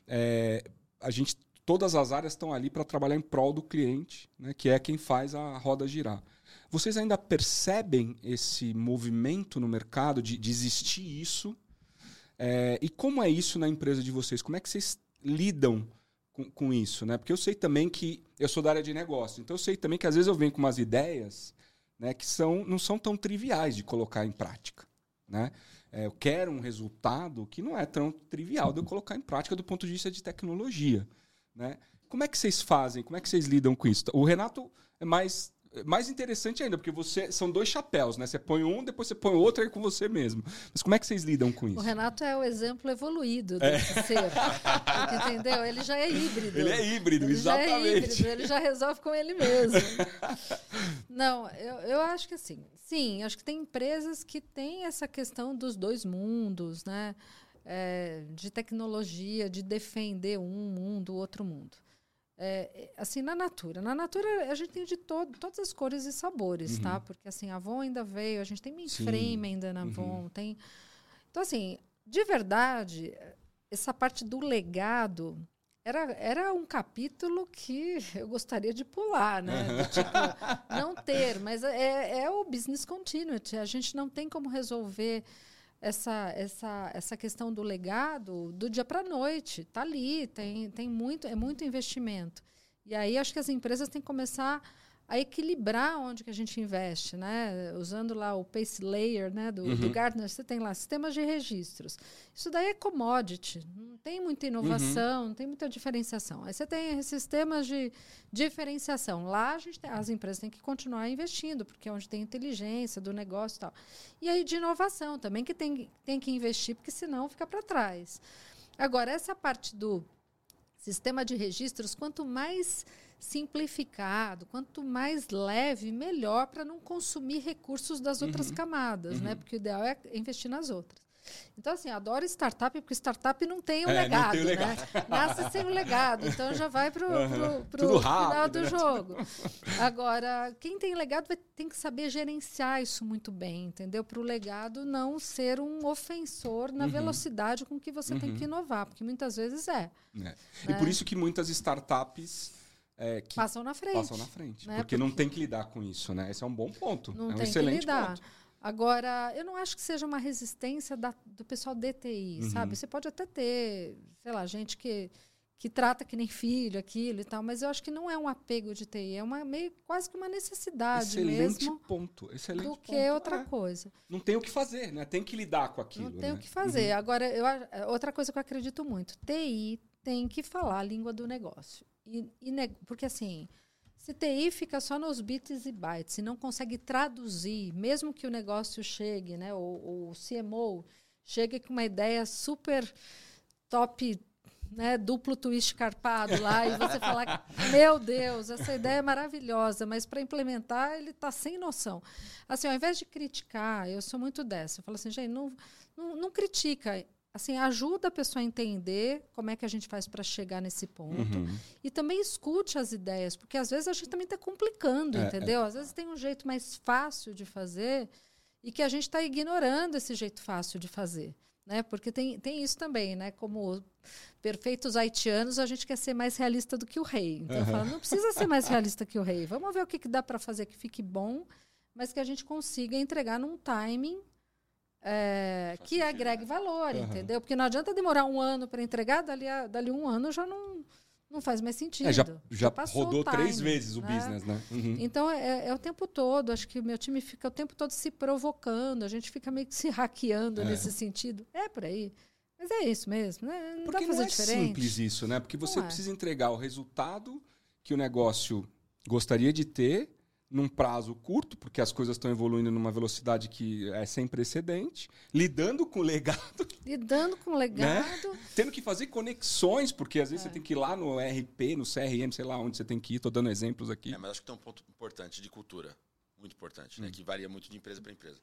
[SPEAKER 2] é... a gente, todas as áreas estão ali para trabalhar em prol do cliente, né? que é quem faz a roda girar. Vocês ainda percebem esse movimento no mercado de, de existir isso é, e como é isso na empresa de vocês? Como é que vocês lidam com, com, isso? Né? Porque eu sei também que eu sou da área de negócio, então eu sei também que às vezes eu venho com umas ideias né, que são, não são tão triviais de colocar em prática. Né? É, eu quero um resultado que não é tão trivial de eu colocar em prática do ponto de vista de tecnologia. Né? Como é que vocês fazem? Como é que vocês lidam com isso? O Renato é mais mais interessante ainda, porque você são dois chapéus, né? Você põe um, depois você põe o outro aí com você mesmo. Mas como é que vocês lidam com isso?
[SPEAKER 4] O Renato é o exemplo evoluído é. desse é. ser. [laughs] entendeu? Ele já é híbrido.
[SPEAKER 2] Ele é híbrido,
[SPEAKER 4] ele
[SPEAKER 2] exatamente.
[SPEAKER 4] Já é híbrido, ele já resolve com ele mesmo. [laughs] Não, eu, eu acho que assim, sim, acho que tem empresas que têm essa questão dos dois mundos, né? É, de tecnologia, de defender um mundo, outro mundo. É, assim, na Natura. Na Natura a gente tem de todo, todas as cores e sabores, tá? uhum. tá? Porque assim, a Avon ainda veio, a gente tem mainframe ainda na Avon, uhum. tem... Então, assim, de verdade, essa parte do legado era, era um capítulo que [laughs] eu gostaria de pular, né? tipo, não ter, mas é, é o business continuity. A gente não tem como resolver essa, essa, essa questão do legado do dia para a noite. Está ali, tem, tem muito, é muito investimento. E aí acho que as empresas têm que começar a equilibrar onde que a gente investe, né? Usando lá o Pace Layer, né, do, uhum. do Gartner, você tem lá sistemas de registros. Isso daí é commodity, não tem muita inovação, uhum. não tem muita diferenciação. Aí você tem sistemas de diferenciação. Lá a gente tem, as empresas têm que continuar investindo, porque é onde tem inteligência do negócio e tal. E aí de inovação também que tem, tem que investir, porque senão fica para trás. Agora, essa parte do sistema de registros, quanto mais simplificado, quanto mais leve, melhor para não consumir recursos das outras uhum. camadas, né? uhum. né? Porque o ideal é investir nas outras. Então, assim, adoro startup, porque startup não tem o é, legado, tem o legado. né? [laughs] Nasce sem o legado, então já vai para o uhum. final do né? jogo. Agora, quem tem legado vai, tem que saber gerenciar isso muito bem, entendeu? Para o legado não ser um ofensor na uhum. velocidade com que você uhum. tem que inovar, porque muitas vezes é. é.
[SPEAKER 2] Né? E por isso que muitas startups é, que
[SPEAKER 4] passam na frente.
[SPEAKER 2] Passam na frente. Né? Porque, porque, não tem que lidar com isso, né? Esse é um bom ponto.
[SPEAKER 4] Não
[SPEAKER 2] é um
[SPEAKER 4] tem
[SPEAKER 2] excelente
[SPEAKER 4] que lidar.
[SPEAKER 2] ponto.
[SPEAKER 4] Agora, eu não acho que seja uma resistência da, do pessoal DTI, uhum. sabe? Você pode até ter, sei lá, gente que, que trata que nem filho, aquilo e tal, mas eu acho que não é um apego de TI, é uma meio quase que uma necessidade
[SPEAKER 2] excelente
[SPEAKER 4] mesmo.
[SPEAKER 2] Ponto, excelente
[SPEAKER 4] do
[SPEAKER 2] ponto.
[SPEAKER 4] que outra é. coisa.
[SPEAKER 2] Não tem o que fazer, né? Tem que lidar com aquilo.
[SPEAKER 4] Não tem
[SPEAKER 2] né?
[SPEAKER 4] o que fazer. Uhum. Agora, eu, outra coisa que eu acredito muito, TI tem que falar a língua do negócio. Porque assim, se TI fica só nos bits e bytes e não consegue traduzir, mesmo que o negócio chegue, né, o, o CMO chegue com uma ideia super top, né, duplo twist carpado lá, e você falar, [laughs] meu Deus, essa ideia é maravilhosa, mas para implementar ele está sem noção. Assim, ao invés de criticar, eu sou muito dessa, eu falo assim, gente, não, não, não critica, assim, ajuda a pessoa a entender como é que a gente faz para chegar nesse ponto. Uhum. E também escute as ideias, porque às vezes a gente também está complicando, é, entendeu? É. Às vezes tem um jeito mais fácil de fazer e que a gente está ignorando esse jeito fácil de fazer. Né? Porque tem, tem isso também, né? Como perfeitos haitianos, a gente quer ser mais realista do que o rei. Então, uhum. fala, não precisa ser mais realista que o rei. Vamos ver o que, que dá para fazer que fique bom, mas que a gente consiga entregar num timing é, que agregue valor, uhum. entendeu? Porque não adianta demorar um ano para entregar, dali, a, dali um ano já não, não faz mais sentido. É,
[SPEAKER 2] já, já, já rodou time, três vezes o né? business, né?
[SPEAKER 4] Uhum. Então é, é, o tempo todo. Acho que o meu time fica o tempo todo se provocando, a gente fica meio que se hackeando é. nesse sentido. É por aí. Mas é isso mesmo, né? Não
[SPEAKER 2] Porque
[SPEAKER 4] dá pra fazer
[SPEAKER 2] não é
[SPEAKER 4] diferente.
[SPEAKER 2] simples isso, né? Porque você é. precisa entregar o resultado que o negócio gostaria de ter num prazo curto, porque as coisas estão evoluindo numa velocidade que é sem precedente, lidando com o legado.
[SPEAKER 4] Lidando com o né? legado.
[SPEAKER 2] Né? Tendo que fazer conexões, porque às vezes é. você tem que ir lá no RP, no CRM, sei lá onde você tem que ir, estou dando exemplos aqui.
[SPEAKER 5] É, mas acho que tem um ponto importante de cultura, muito importante, né? hum. que varia muito de empresa para empresa.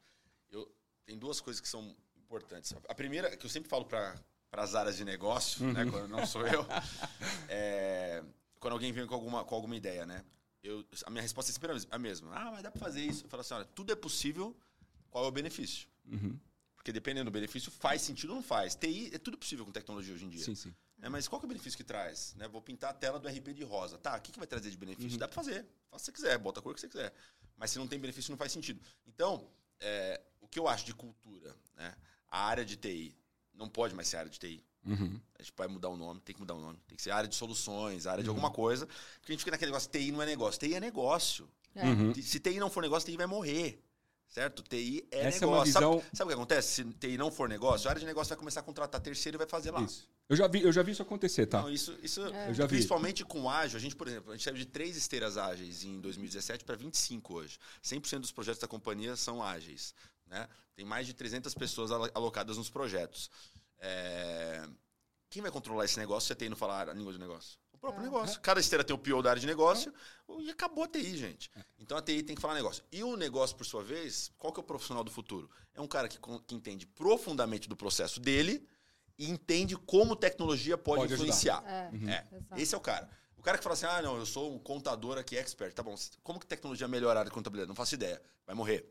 [SPEAKER 5] Eu, tem duas coisas que são importantes. A primeira, que eu sempre falo para as áreas de negócio, né? uhum. né? quando não sou eu, [laughs] é quando alguém vem com alguma, com alguma ideia, né? Eu, a minha resposta é sempre a mesma. Ah, mas dá para fazer isso. Eu falo assim, olha, tudo é possível, qual é o benefício? Uhum. Porque dependendo do benefício, faz sentido ou não faz. TI é tudo possível com tecnologia hoje em dia.
[SPEAKER 2] Sim, sim.
[SPEAKER 5] É, mas qual é o benefício que traz? Né? Vou pintar a tela do RP de rosa. Tá, o que, que vai trazer de benefício? Uhum. Dá para fazer. Faça o que você quiser, bota a cor que você quiser. Mas se não tem benefício, não faz sentido. Então, é, o que eu acho de cultura, né? a área de TI não pode mais ser área de TI. Uhum. A gente vai mudar o nome, tem que mudar o nome. Tem que ser área de soluções, área uhum. de alguma coisa. Porque a gente fica naquele negócio, TI não é negócio. TI é negócio. É. Uhum. Se TI não for negócio, TI vai morrer. Certo? TI é Essa negócio. É visão... sabe, sabe, o que acontece? Se TI não for negócio, a área de negócio vai começar a contratar terceiro e vai fazer lá.
[SPEAKER 2] Isso. Eu já vi, eu já vi isso acontecer, tá?
[SPEAKER 5] Não, isso, isso é. eu já vi. principalmente com ágil, a gente, por exemplo, a gente saiu de três esteiras ágeis em 2017 para 25 hoje. 100% dos projetos da companhia são ágeis. Né? Tem mais de 300 pessoas alocadas nos projetos. É... Quem vai controlar esse negócio se a TI não falar a língua do negócio? O próprio é. negócio. Cada esteira tem o PO da área de negócio é. e acabou a TI, gente. Então a TI tem que falar negócio. E o negócio, por sua vez, qual que é o profissional do futuro? É um cara que, que entende profundamente do processo dele e entende como tecnologia pode, pode influenciar. É, uhum. é. Esse é o cara. O cara que fala assim, ah, não, eu sou um contador aqui, expert. Tá bom, como que tecnologia melhora a área de contabilidade? Não faço ideia. Vai morrer.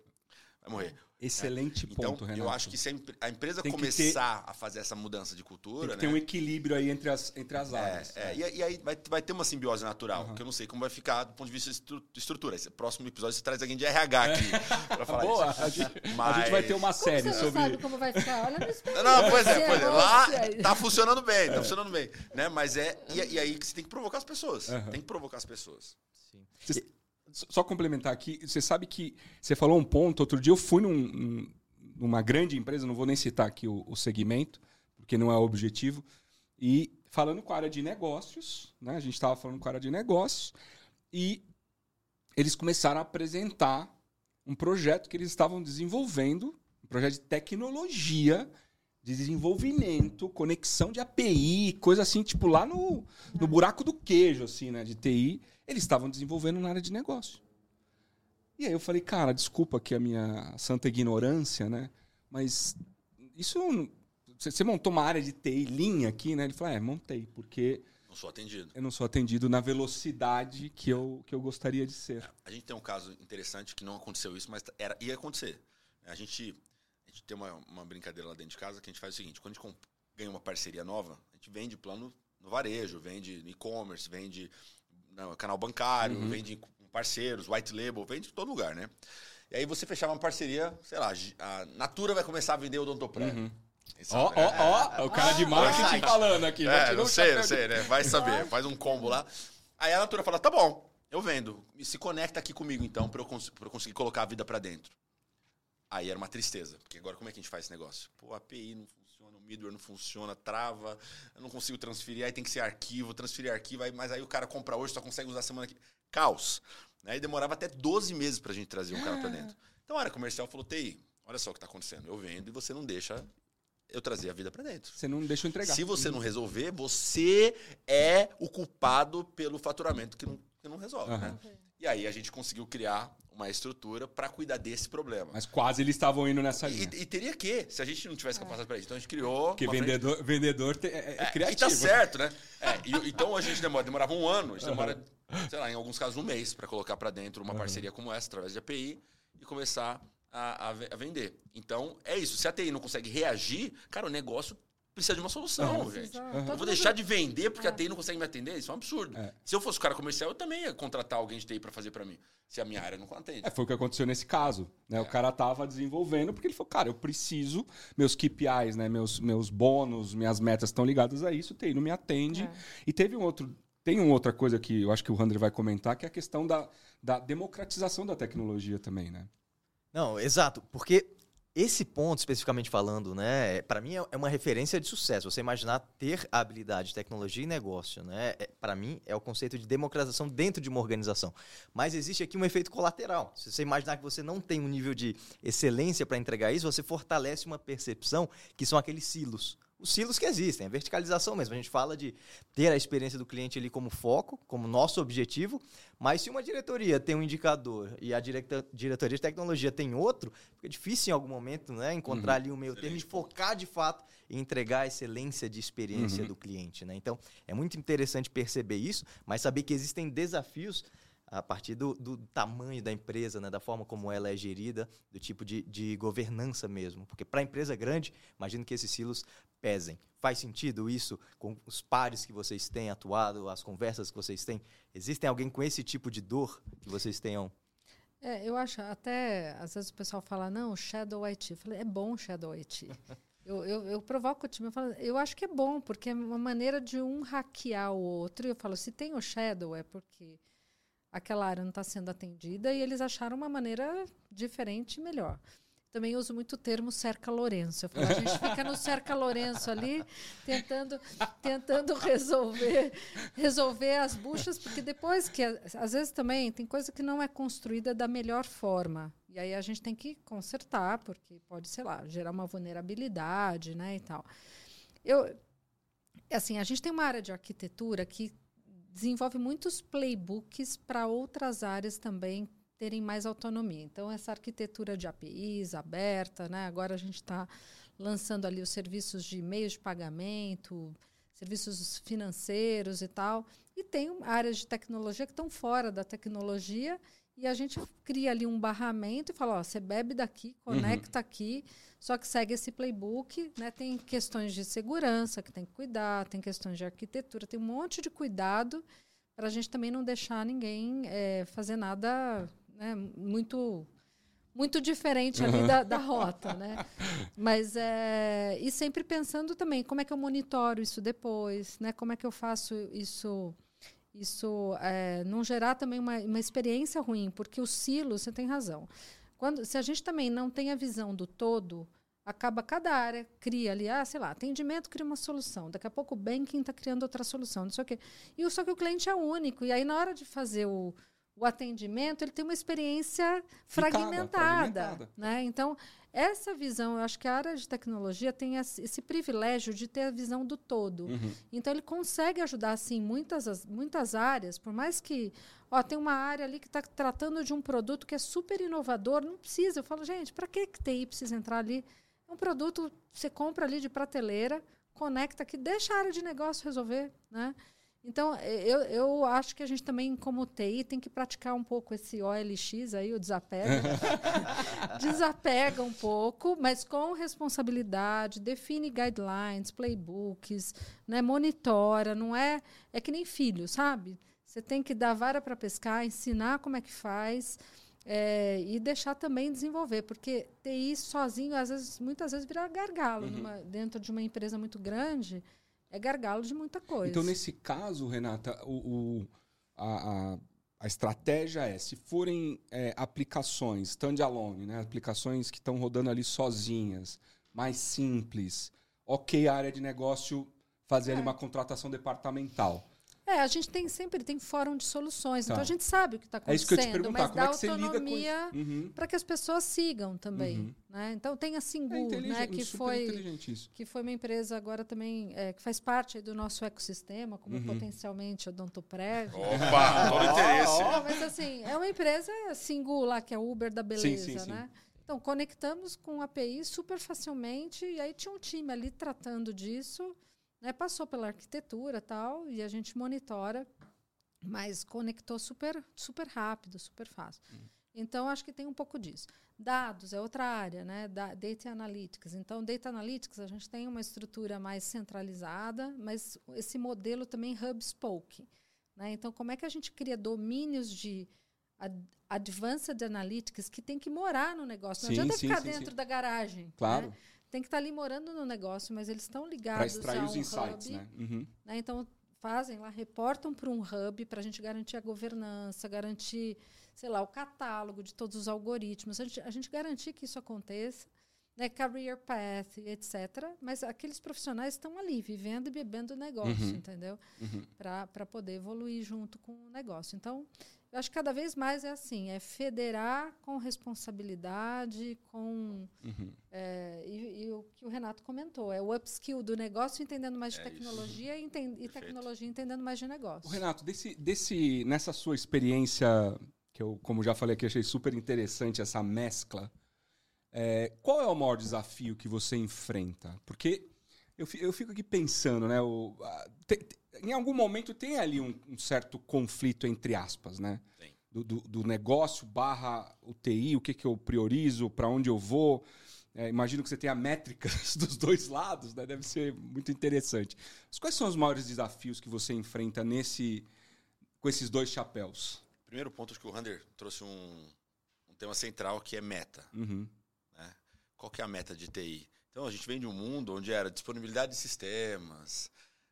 [SPEAKER 5] Vai morrer.
[SPEAKER 2] Excelente
[SPEAKER 5] é.
[SPEAKER 2] ponto,
[SPEAKER 5] então,
[SPEAKER 2] Renato.
[SPEAKER 5] Eu acho que se a empresa tem começar ter, a fazer essa mudança de cultura.
[SPEAKER 2] Tem
[SPEAKER 5] que
[SPEAKER 2] ter né? um equilíbrio aí entre as, entre as
[SPEAKER 5] é,
[SPEAKER 2] áreas.
[SPEAKER 5] É, e, e, aí vai, vai ter uma simbiose natural, uhum. que eu não sei como vai ficar do ponto de vista de estrutura. Esse próximo episódio você traz alguém de RH aqui é. pra falar
[SPEAKER 2] Boa,
[SPEAKER 5] isso.
[SPEAKER 2] A gente, Mas... a gente, vai ter uma série
[SPEAKER 4] como
[SPEAKER 2] você sobre.
[SPEAKER 4] Não sabe como vai ficar? Olha no
[SPEAKER 5] Não, pois é, pois é. Lá tá funcionando bem, tá funcionando bem. Né? Mas é. E, e aí que você tem que provocar as pessoas. Uhum. Tem que provocar as pessoas.
[SPEAKER 2] Sim. Só complementar aqui, você sabe que você falou um ponto. Outro dia eu fui num, numa grande empresa, não vou nem citar aqui o, o segmento, porque não é o objetivo, e falando com a área de negócios, né? A gente estava falando com a área de negócios, e eles começaram a apresentar um projeto que eles estavam desenvolvendo, um projeto de tecnologia, de desenvolvimento, conexão de API, coisa assim, tipo lá no, no buraco do queijo, assim, né? De TI, eles estavam desenvolvendo na área de negócio. E aí eu falei, cara, desculpa aqui a minha santa ignorância, né? Mas isso. Você montou uma área de TI linha aqui, né? Ele falou, é, montei, porque.
[SPEAKER 5] Não sou atendido.
[SPEAKER 2] Eu não sou atendido na velocidade que eu, que eu gostaria de ser. É,
[SPEAKER 5] a gente tem um caso interessante que não aconteceu isso, mas era, ia acontecer. A gente, a gente tem uma, uma brincadeira lá dentro de casa que a gente faz o seguinte: quando a gente ganha uma parceria nova, a gente vende plano no varejo, vende no e-commerce, vende no canal bancário, uhum. vende parceiros, white label, vende em todo lugar, né? E aí você fechava uma parceria, sei lá, a Natura vai começar a vender o Odontopré. Uhum.
[SPEAKER 2] Ó, ó, ó, o cara de marketing falando aqui.
[SPEAKER 5] É, não sei, não sei, né? Vai saber, faz um combo lá. Aí a Natura fala, tá bom, eu vendo. Se conecta aqui comigo, então, pra eu, cons pra eu conseguir colocar a vida para dentro. Aí era uma tristeza, porque agora como é que a gente faz esse negócio? Pô, a API não funciona, o middleware não funciona, trava, eu não consigo transferir, aí tem que ser arquivo, transferir arquivo, aí, mas aí o cara compra hoje, só consegue usar semana que caos. Né? E demorava até 12 meses para a gente trazer um cara para dentro. Então a área comercial falou: TI, olha só o que está acontecendo. Eu vendo e você não deixa eu trazer a vida para dentro.
[SPEAKER 2] Você não deixa eu entregar.
[SPEAKER 5] Se você não resolver, você é o culpado pelo faturamento que não, que não resolve. Uhum. Né? E aí a gente conseguiu criar uma estrutura para cuidar desse problema.
[SPEAKER 2] Mas quase eles estavam indo nessa linha.
[SPEAKER 5] E, e, teria que, se a gente não tivesse capacidade para isso. Então a gente criou.
[SPEAKER 2] Porque vendedor, frente... vendedor te, é, é, criativo.
[SPEAKER 5] É, e tá certo, né? [laughs] É, e, então a gente demora, demorava um ano, a gente demora, uhum. sei lá, em alguns casos um mês para colocar para dentro uma uhum. parceria como essa, através de API, e começar a, a, a, vender. Então é isso. Se a TI não consegue reagir, cara, o negócio precisa de uma solução, uhum. gente. Uhum. Eu vou deixar de vender porque a TI não consegue me atender? Isso é um absurdo. É. Se eu fosse o cara comercial, eu também ia contratar alguém de TI para fazer para mim, se a minha área não atende.
[SPEAKER 2] É, foi o que aconteceu nesse caso. Né? É. O cara tava desenvolvendo porque ele falou, cara, eu preciso, meus KPIs, né? meus, meus bônus, minhas metas estão ligadas a isso, TI não me atende. É. E teve um outro... Tem uma outra coisa que eu acho que o Randre vai comentar, que é a questão da, da democratização da tecnologia também, né?
[SPEAKER 3] Não, exato. Porque esse ponto, especificamente falando, né, para mim é, é uma referência de sucesso. Você imaginar ter habilidade de tecnologia e negócio, né, é, para mim é o conceito de democratização dentro de uma organização. Mas existe aqui um efeito colateral. Se você imaginar que você não tem um nível de excelência para entregar isso, você fortalece uma percepção que são aqueles silos os silos que existem, a verticalização mesmo. A gente fala de ter a experiência do cliente ali como foco, como nosso objetivo, mas se uma diretoria tem um indicador e a diretoria de tecnologia tem outro, fica difícil em algum momento né, encontrar uhum. ali um meio termo e focar de fato em entregar a excelência de experiência uhum. do cliente. Né? Então, é muito interessante perceber isso, mas saber que existem desafios a partir do, do, tamanho da empresa, né, da forma como ela é gerida, do tipo de, de governança mesmo. Porque para a empresa grande, imagino que esses silos pesem. Faz sentido isso com os pares que vocês têm atuado, as conversas que vocês têm? Existem alguém com esse tipo de dor que vocês tenham?
[SPEAKER 4] É, eu acho, até às vezes o pessoal fala, não, Shadow IT. Eu falei, é bom Shadow IT. [laughs] eu, eu, eu, provoco o time, eu falo, eu acho que é bom, porque é uma maneira de um hackear o outro. E eu falo, se tem o Shadow, é porque aquela área não está sendo atendida e eles acharam uma maneira diferente e melhor. Também uso muito o termo cerca Lourenço. Eu falo, a gente fica no cerca Lourenço ali, tentando, tentando resolver, resolver as buchas, porque depois que, às vezes também, tem coisa que não é construída da melhor forma. E aí a gente tem que consertar, porque pode, sei lá, gerar uma vulnerabilidade, né, e tal. Eu, assim, a gente tem uma área de arquitetura que desenvolve muitos playbooks para outras áreas também terem mais autonomia. Então, essa arquitetura de APIs aberta, né? agora a gente está lançando ali os serviços de meios de pagamento, serviços financeiros e tal. E tem áreas de tecnologia que estão fora da tecnologia e a gente cria ali um barramento e fala, ó, você bebe daqui, conecta uhum. aqui, só que segue esse playbook, né? Tem questões de segurança que tem que cuidar, tem questões de arquitetura, tem um monte de cuidado para a gente também não deixar ninguém é, fazer nada né, muito muito diferente ali da, da, rota, né? Mas é, e sempre pensando também como é que eu monitoro isso depois, né? Como é que eu faço isso isso é, não gerar também uma, uma experiência ruim, porque o silo, você tem razão. Quando, se a gente também não tem a visão do todo, acaba cada área cria ali, ah, sei lá, atendimento cria uma solução, daqui a pouco o banking está criando outra solução, não sei o quê. E só que o cliente é único, e aí na hora de fazer o, o atendimento, ele tem uma experiência fragmentada, fragmentada. Né? Então, essa visão, eu acho que a área de tecnologia tem esse privilégio de ter a visão do todo. Uhum. Então, ele consegue ajudar, assim, muitas, muitas áreas, por mais que ó, tem uma área ali que está tratando de um produto que é super inovador, não precisa. Eu falo, gente, para que, que TI precisa entrar ali? É um produto, você compra ali de prateleira, conecta aqui, deixa a área de negócio resolver, né? Então, eu, eu acho que a gente também, como TI, tem que praticar um pouco esse OLX aí, o desapego. [laughs] Desapega um pouco, mas com responsabilidade, define guidelines, playbooks, né, monitora, não é... É que nem filho, sabe? Você tem que dar vara para pescar, ensinar como é que faz é, e deixar também desenvolver, porque TI sozinho, às vezes, muitas vezes, vira gargalo uhum. numa, dentro de uma empresa muito grande é gargalo de muita coisa.
[SPEAKER 2] Então, nesse caso, Renata, o, o a, a, a, estratégia é, se forem é, aplicações standalone, né, aplicações que estão rodando ali sozinhas, mais simples, ok, a área de negócio fazer é. uma contratação departamental.
[SPEAKER 4] É, a gente tem sempre tem fórum de soluções, tá. então a gente sabe o que está acontecendo, é isso que eu te perguntar, mas dá é que autonomia uhum. para que as pessoas sigam também. Uhum. Né? Então tem a Singu, é né, que foi que foi uma empresa agora também é, que faz parte do nosso ecossistema, como uhum. potencialmente Odontoprev.
[SPEAKER 5] Opa, todo [laughs] interesse.
[SPEAKER 4] Oh, mas assim, é uma empresa Singu lá que é o Uber da beleza, sim, sim, né? Sim. Então conectamos com a API super facilmente e aí tinha um time ali tratando disso. Né, passou pela arquitetura tal, e a gente monitora, mas conectou super, super rápido, super fácil. Hum. Então, acho que tem um pouco disso. Dados é outra área, né? Da, data Analytics. Então, Data Analytics, a gente tem uma estrutura mais centralizada, mas esse modelo também hub-spoke. Né? Então, como é que a gente cria domínios de ad, Advanced Analytics que tem que morar no negócio? Não sim, adianta sim, ficar sim, dentro da garagem.
[SPEAKER 2] Claro.
[SPEAKER 4] Né? Tem que estar ali morando no negócio, mas eles estão ligados
[SPEAKER 2] para extrair
[SPEAKER 4] os
[SPEAKER 2] insights,
[SPEAKER 4] hub,
[SPEAKER 2] né? Uhum.
[SPEAKER 4] né? Então fazem lá, reportam para um hub para a gente garantir a governança, garantir, sei lá, o catálogo de todos os algoritmos, a gente, a gente garantir que isso aconteça, né? Career path, etc. Mas aqueles profissionais estão ali, vivendo e bebendo o negócio, uhum. entendeu? Uhum. Para poder evoluir junto com o negócio. Então eu acho que cada vez mais é assim, é federar com responsabilidade, com uhum. é, Renato comentou, é o upskill do negócio entendendo mais de é tecnologia e, e, tecnologia entendendo mais de negócio.
[SPEAKER 2] O Renato, desse, desse, nessa sua experiência, que eu, como já falei aqui, achei super interessante essa mescla, é, qual é o maior desafio que você enfrenta? Porque eu, eu fico aqui pensando, né? O, a, te, em algum momento tem ali um, um certo conflito entre aspas, né? Do, do, do, negócio barra UTI, o que, que eu priorizo, para onde eu vou. É, imagino que você tenha métricas [laughs] dos dois lados, né? Deve ser muito interessante. Mas quais são os maiores desafios que você enfrenta nesse com esses dois chapéus?
[SPEAKER 5] Primeiro ponto, acho que o Rander trouxe um, um tema central que é meta. Uhum. Né? Qual que é a meta de TI? Então, a gente vem de um mundo onde era disponibilidade de sistemas,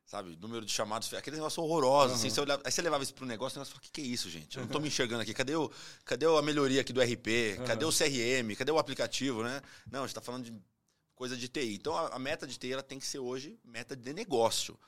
[SPEAKER 5] Sabe, número de chamados, aquele negócio horroroso, uhum. assim, você olhava, aí você levava isso pro negócio, o negócio falava, o que, que é isso, gente? Eu não tô me enxergando aqui, cadê, o, cadê a melhoria aqui do RP? Cadê uhum. o CRM? Cadê o aplicativo, né? Não, a gente tá falando de coisa de TI. Então, a, a meta de TI, ela tem que ser hoje meta de negócio.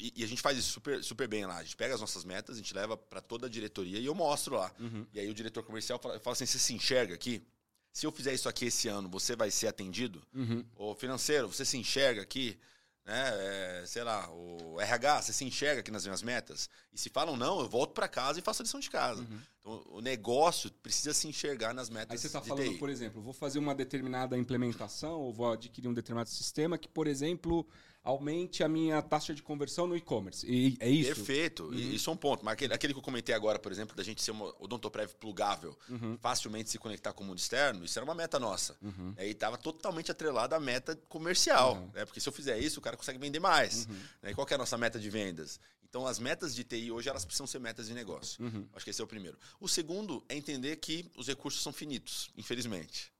[SPEAKER 5] E, e a gente faz isso super, super bem lá. A gente pega as nossas metas, a gente leva para toda a diretoria e eu mostro lá. Uhum. E aí o diretor comercial fala, fala assim, você se enxerga aqui? Se eu fizer isso aqui esse ano, você vai ser atendido? Uhum. O financeiro, você se enxerga aqui? Né? É, sei lá, o RH, você se enxerga aqui nas minhas metas? E se falam não, eu volto para casa e faço a lição de casa. Uhum. Então, o negócio precisa se enxergar nas metas.
[SPEAKER 2] Aí você está falando, TI. por exemplo, vou fazer uma determinada implementação ou vou adquirir um determinado sistema que, por exemplo, aumente a minha taxa de conversão no e-commerce. E é isso?
[SPEAKER 5] Perfeito. Uhum. Isso é um ponto. Mas aquele, aquele, que eu comentei agora, por exemplo, da gente ser uma odontoprev plugável, uhum. facilmente se conectar com o mundo externo, isso era uma meta nossa. Uhum. E estava totalmente atrelada à meta comercial. Uhum. Né? Porque se eu fizer isso, o cara consegue vender mais. Uhum. Né? E qual é a nossa meta de vendas? Então, as metas de TI hoje, elas precisam ser metas de negócio. Uhum. Acho que esse é o primeiro. O segundo é entender que os recursos são finitos, infelizmente.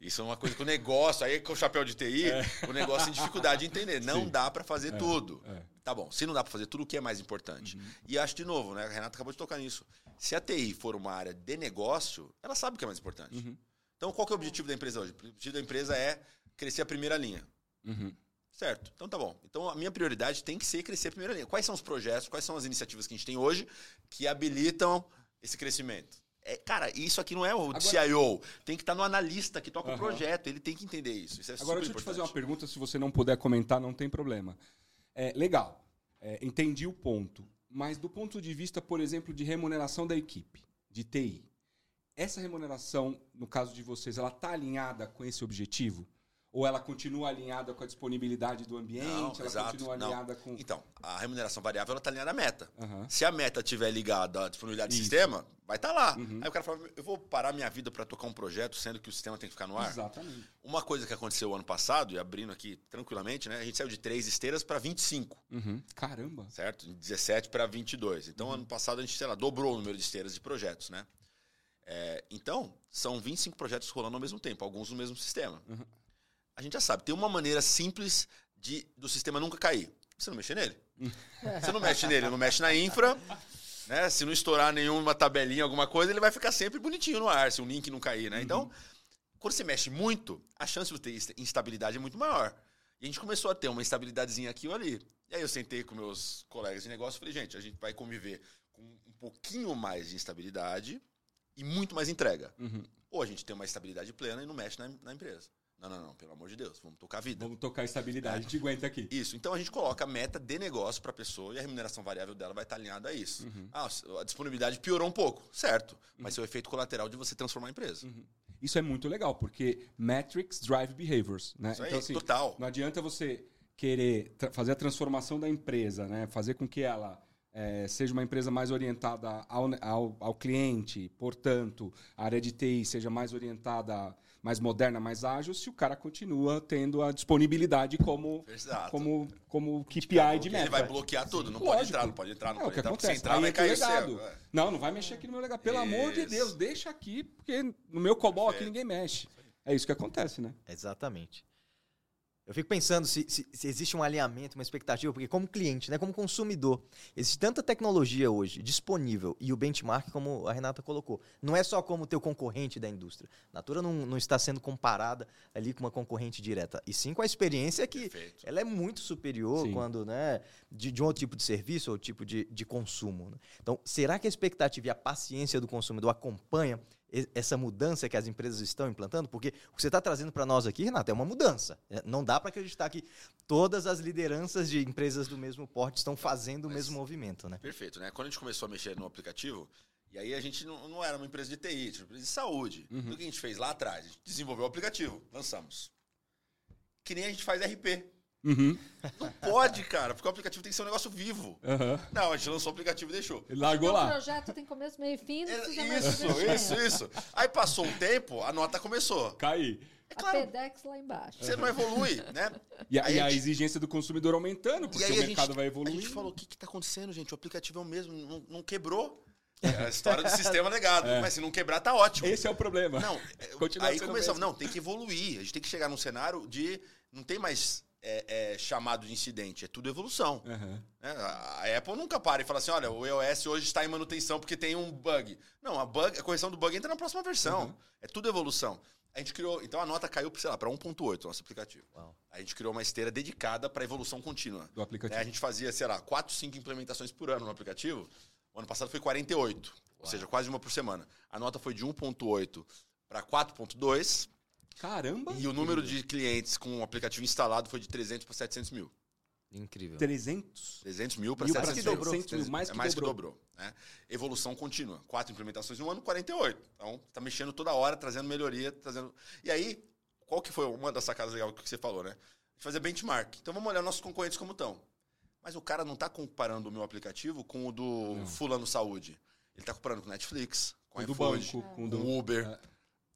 [SPEAKER 5] Isso é uma coisa que o negócio, aí com o chapéu de TI, é. o negócio tem dificuldade de entender. Não Sim. dá para fazer é. tudo. É. Tá bom, se não dá para fazer tudo, o que é mais importante? Uhum. E acho de novo, né? A Renata acabou de tocar nisso. Se a TI for uma área de negócio, ela sabe o que é mais importante. Uhum. Então, qual que é o objetivo da empresa hoje? O objetivo da empresa é crescer a primeira linha. Uhum. Certo. Então tá bom. Então a minha prioridade tem que ser crescer a primeira linha. Quais são os projetos, quais são as iniciativas que a gente tem hoje que habilitam esse crescimento? É, cara, isso aqui não é o Agora, CIO. Tem que estar no analista que toca uh -huh. o projeto. Ele tem que entender isso. isso é
[SPEAKER 2] Agora, deixa eu te fazer uma pergunta. Se você não puder comentar, não tem problema. É, legal. É, entendi o ponto. Mas do ponto de vista, por exemplo, de remuneração da equipe, de TI, essa remuneração, no caso de vocês, ela está alinhada com esse objetivo? Ou ela continua alinhada com a disponibilidade do ambiente? Não, ela
[SPEAKER 5] exato,
[SPEAKER 2] continua alinhada
[SPEAKER 5] não. com. Então, a remuneração variável está alinhada à meta. Uhum. Se a meta estiver ligada à disponibilidade Isso. do sistema, vai estar tá lá. Uhum. Aí o cara fala: eu vou parar minha vida para tocar um projeto, sendo que o sistema tem que ficar no ar.
[SPEAKER 2] Exatamente.
[SPEAKER 5] Uma coisa que aconteceu ano passado, e abrindo aqui tranquilamente, né? A gente saiu de três esteiras para 25.
[SPEAKER 2] Uhum. Caramba!
[SPEAKER 5] Certo? De 17 para 22. Então, uhum. ano passado, a gente, sei lá, dobrou o número de esteiras de projetos, né? É, então, são 25 projetos rolando ao mesmo tempo, alguns no mesmo sistema. Uhum a gente já sabe, tem uma maneira simples de do sistema nunca cair. Você não mexer nele. [laughs] Você não mexe nele, não mexe na infra. Né? Se não estourar nenhuma tabelinha, alguma coisa, ele vai ficar sempre bonitinho no ar, se o link não cair, né? Então, uhum. quando você mexe muito, a chance de ter instabilidade é muito maior. E a gente começou a ter uma instabilidadezinha aqui ou ali. E aí eu sentei com meus colegas de negócio e falei, gente, a gente vai conviver com um pouquinho mais de instabilidade e muito mais entrega. Uhum. Ou a gente tem uma estabilidade plena e não mexe na, na empresa. Não, não, não, pelo amor de Deus, vamos tocar a vida.
[SPEAKER 2] Vamos tocar a estabilidade, é. a gente aguenta aqui.
[SPEAKER 5] Isso, então a gente coloca a meta de negócio para a pessoa e a remuneração variável dela vai estar alinhada a isso. Uhum. Ah, a disponibilidade piorou um pouco, certo, mas uhum. é o efeito colateral de você transformar a empresa. Uhum.
[SPEAKER 2] Isso é muito legal, porque metrics drive behaviors, né?
[SPEAKER 5] Isso aí, então, assim, total.
[SPEAKER 2] Não adianta você querer fazer a transformação da empresa, né? Fazer com que ela é, seja uma empresa mais orientada ao, ao, ao, cliente, portanto, a área de TI seja mais orientada mais moderna, mais ágil, se o cara continua tendo a disponibilidade como, Exato. como, como KPI de meta.
[SPEAKER 5] Ele vai bloquear tudo, não Lógico. pode entrar, não pode entrar, não é, pode
[SPEAKER 2] o que
[SPEAKER 5] entrar.
[SPEAKER 2] Acontece.
[SPEAKER 5] Se entrar, vai cair legado.
[SPEAKER 2] o é. Não, não vai mexer aqui no meu legado. Pelo isso. amor de Deus, deixa aqui, porque no meu COBOL aqui ninguém mexe. É isso que acontece, né?
[SPEAKER 3] Exatamente. Eu fico pensando se, se, se, existe um alinhamento, uma expectativa, porque como cliente, né, como consumidor, existe tanta tecnologia hoje disponível e o benchmark, como a Renata colocou, não é só como teu concorrente da indústria. A Natura não, não está sendo comparada ali com uma concorrente direta, e sim com a experiência que Perfeito. ela é muito superior sim. quando, né, de, de um outro tipo de serviço ou tipo de, de consumo. Né? Então, será que a expectativa e a paciência do consumidor acompanha essa mudança que as empresas estão implantando? Porque o que você está trazendo para nós aqui, Renato, é uma mudança. É, não dá para acreditar que todas as lideranças de empresas do mesmo porte estão fazendo Mas, o mesmo movimento, né?
[SPEAKER 5] Perfeito, né? Quando a gente começou a mexer no aplicativo, e aí a gente não, não era uma empresa de TI, tinha uma empresa de saúde. Uhum. O que a gente fez lá atrás? A gente desenvolveu o aplicativo, lançamos. Que nem a gente faz RP. Uhum. Não pode, cara, porque o aplicativo tem que ser um negócio vivo. Uhum. Não, a gente lançou o aplicativo e deixou.
[SPEAKER 2] Ele largou lá.
[SPEAKER 4] O projeto tem começo, meio e fim,
[SPEAKER 5] é, Isso, isso, isso. Aí passou um tempo, a nota começou.
[SPEAKER 2] Cair.
[SPEAKER 4] É claro, a PEDEX lá embaixo.
[SPEAKER 5] Você não evolui, né?
[SPEAKER 2] E, a, e a, exigência do consumidor aumentando, porque o mercado
[SPEAKER 5] gente,
[SPEAKER 2] vai evoluir.
[SPEAKER 5] A gente falou, o que está acontecendo, gente? O aplicativo é o mesmo, não, não quebrou. É a história do sistema legado. [laughs] É. Mas se não quebrar, tá ótimo.
[SPEAKER 2] Esse é o problema.
[SPEAKER 5] Não, [laughs] Continua aí começamos. Não, tem que evoluir. A gente tem que chegar num cenário de. Não tem mais é, é, chamado de incidente, é tudo evolução. Uhum. A Apple nunca para e fala assim: olha, o iOS hoje está em manutenção porque tem um bug. Não, a, bug, a correção do bug entra na próxima versão. Uhum. É tudo evolução. A gente criou. Então a nota caiu, sei lá, para 1,8 nosso aplicativo. Uau. A gente criou uma esteira dedicada para evolução contínua.
[SPEAKER 2] Do aplicativo.
[SPEAKER 5] É, a gente fazia, sei lá, 4, 5 implementações por ano no aplicativo. O ano passado foi 48, Uau. ou seja, quase uma por semana. A nota foi de 1,8 para 4,2.
[SPEAKER 2] Caramba!
[SPEAKER 5] E o número de clientes com o aplicativo instalado foi de 300 para 700 mil.
[SPEAKER 3] Incrível.
[SPEAKER 2] 300?
[SPEAKER 5] 300 mil para
[SPEAKER 2] Mil pra
[SPEAKER 5] 700
[SPEAKER 2] dobrou. 700 mil, mais
[SPEAKER 5] é
[SPEAKER 2] que
[SPEAKER 5] mais
[SPEAKER 2] dobrou.
[SPEAKER 5] que dobrou. Né? Evolução contínua. Quatro implementações no ano, 48. Então, tá mexendo toda hora, trazendo melhoria, trazendo... E aí, qual que foi uma das sacadas legais que você falou, né? Fazer benchmark. Então, vamos olhar nossos concorrentes como estão. Mas o cara não está comparando o meu aplicativo com o do
[SPEAKER 2] Não.
[SPEAKER 5] Fulano Saúde. Ele está comparando com Netflix, com
[SPEAKER 2] o
[SPEAKER 5] iFood,
[SPEAKER 2] banco, com o
[SPEAKER 5] Uber,
[SPEAKER 2] É.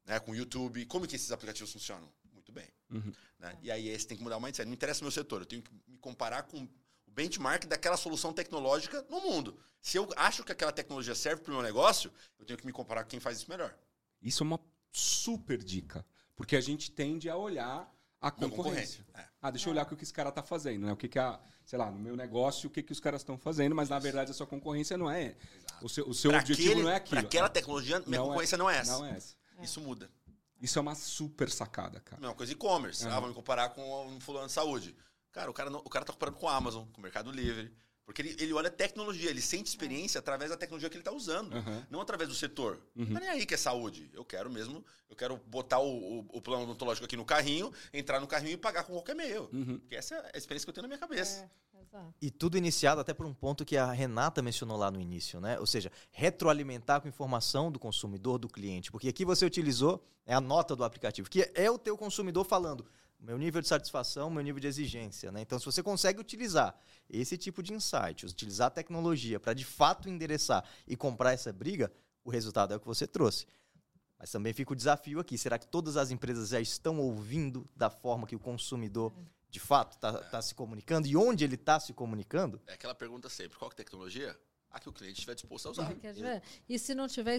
[SPEAKER 5] né, com o YouTube. Como que esses aplicativos funcionam? Muito bem.
[SPEAKER 2] Uhum.
[SPEAKER 5] né? E aí você tem que mudar o mindset. Não interessa o meu setor, eu tenho que me comparar com o benchmark daquela solução tecnológica no mundo. Se eu acho que aquela tecnologia serve para o meu negócio, eu tenho que me comparar com quem faz isso melhor.
[SPEAKER 2] Isso é uma super dica. Porque a gente tende a olhar a concorrência.
[SPEAKER 5] É.
[SPEAKER 2] Ah, deixa eu olhar o que esse cara tá fazendo, né? O que que a, sei lá, no meu negócio, o que que os caras estão fazendo, mas na verdade a sua concorrência não é. O seu, o seu objetivo
[SPEAKER 5] aquele-
[SPEAKER 2] não é aquilo.
[SPEAKER 5] Pra aquela tecnologia, minha
[SPEAKER 2] Não é-
[SPEAKER 5] concorrência não é essa.
[SPEAKER 2] Não é essa.
[SPEAKER 5] Isso muda.
[SPEAKER 2] Isso é uma super sacada, cara.
[SPEAKER 5] Mesma coisa e-commerce.
[SPEAKER 2] Uhum.
[SPEAKER 5] Ah, vamos me comparar com um fulano de saúde. Cara, o cara, não, o cara tá comparando com a Amazon, com o Mercado Livre. Porque ele, ele olha a tecnologia, ele sente experiência através da tecnologia que ele está usando,
[SPEAKER 2] Uhum.
[SPEAKER 5] não através do setor.
[SPEAKER 2] Uhum.
[SPEAKER 5] Não é nem aí que é saúde. Eu quero mesmo, eu quero botar o, o, o plano odontológico aqui no carrinho, entrar no carrinho e pagar com qualquer meio.
[SPEAKER 2] Uhum.
[SPEAKER 5] Porque essa é a experiência que eu tenho na minha cabeça.
[SPEAKER 4] É, exato.
[SPEAKER 3] E tudo iniciado até por um ponto que a Renata mencionou lá no início, né? Ou seja, retroalimentar com informação do consumidor, do cliente. Porque aqui você utilizou é a nota do aplicativo, que é o teu consumidor falando meu nível de satisfação, meu nível de exigência, né? Então, se você consegue utilizar esse tipo de insight, utilizar a tecnologia para de fato endereçar e comprar essa briga, o resultado é o que você trouxe. Mas também fica o desafio aqui: será que todas as empresas já estão ouvindo da forma que o consumidor de fato está se comunicando e onde ele está se comunicando?
[SPEAKER 5] É aquela pergunta sempre: qual é tecnologia? A que o cliente estiver disposto a usar.
[SPEAKER 4] Quer dizer, E se não tiver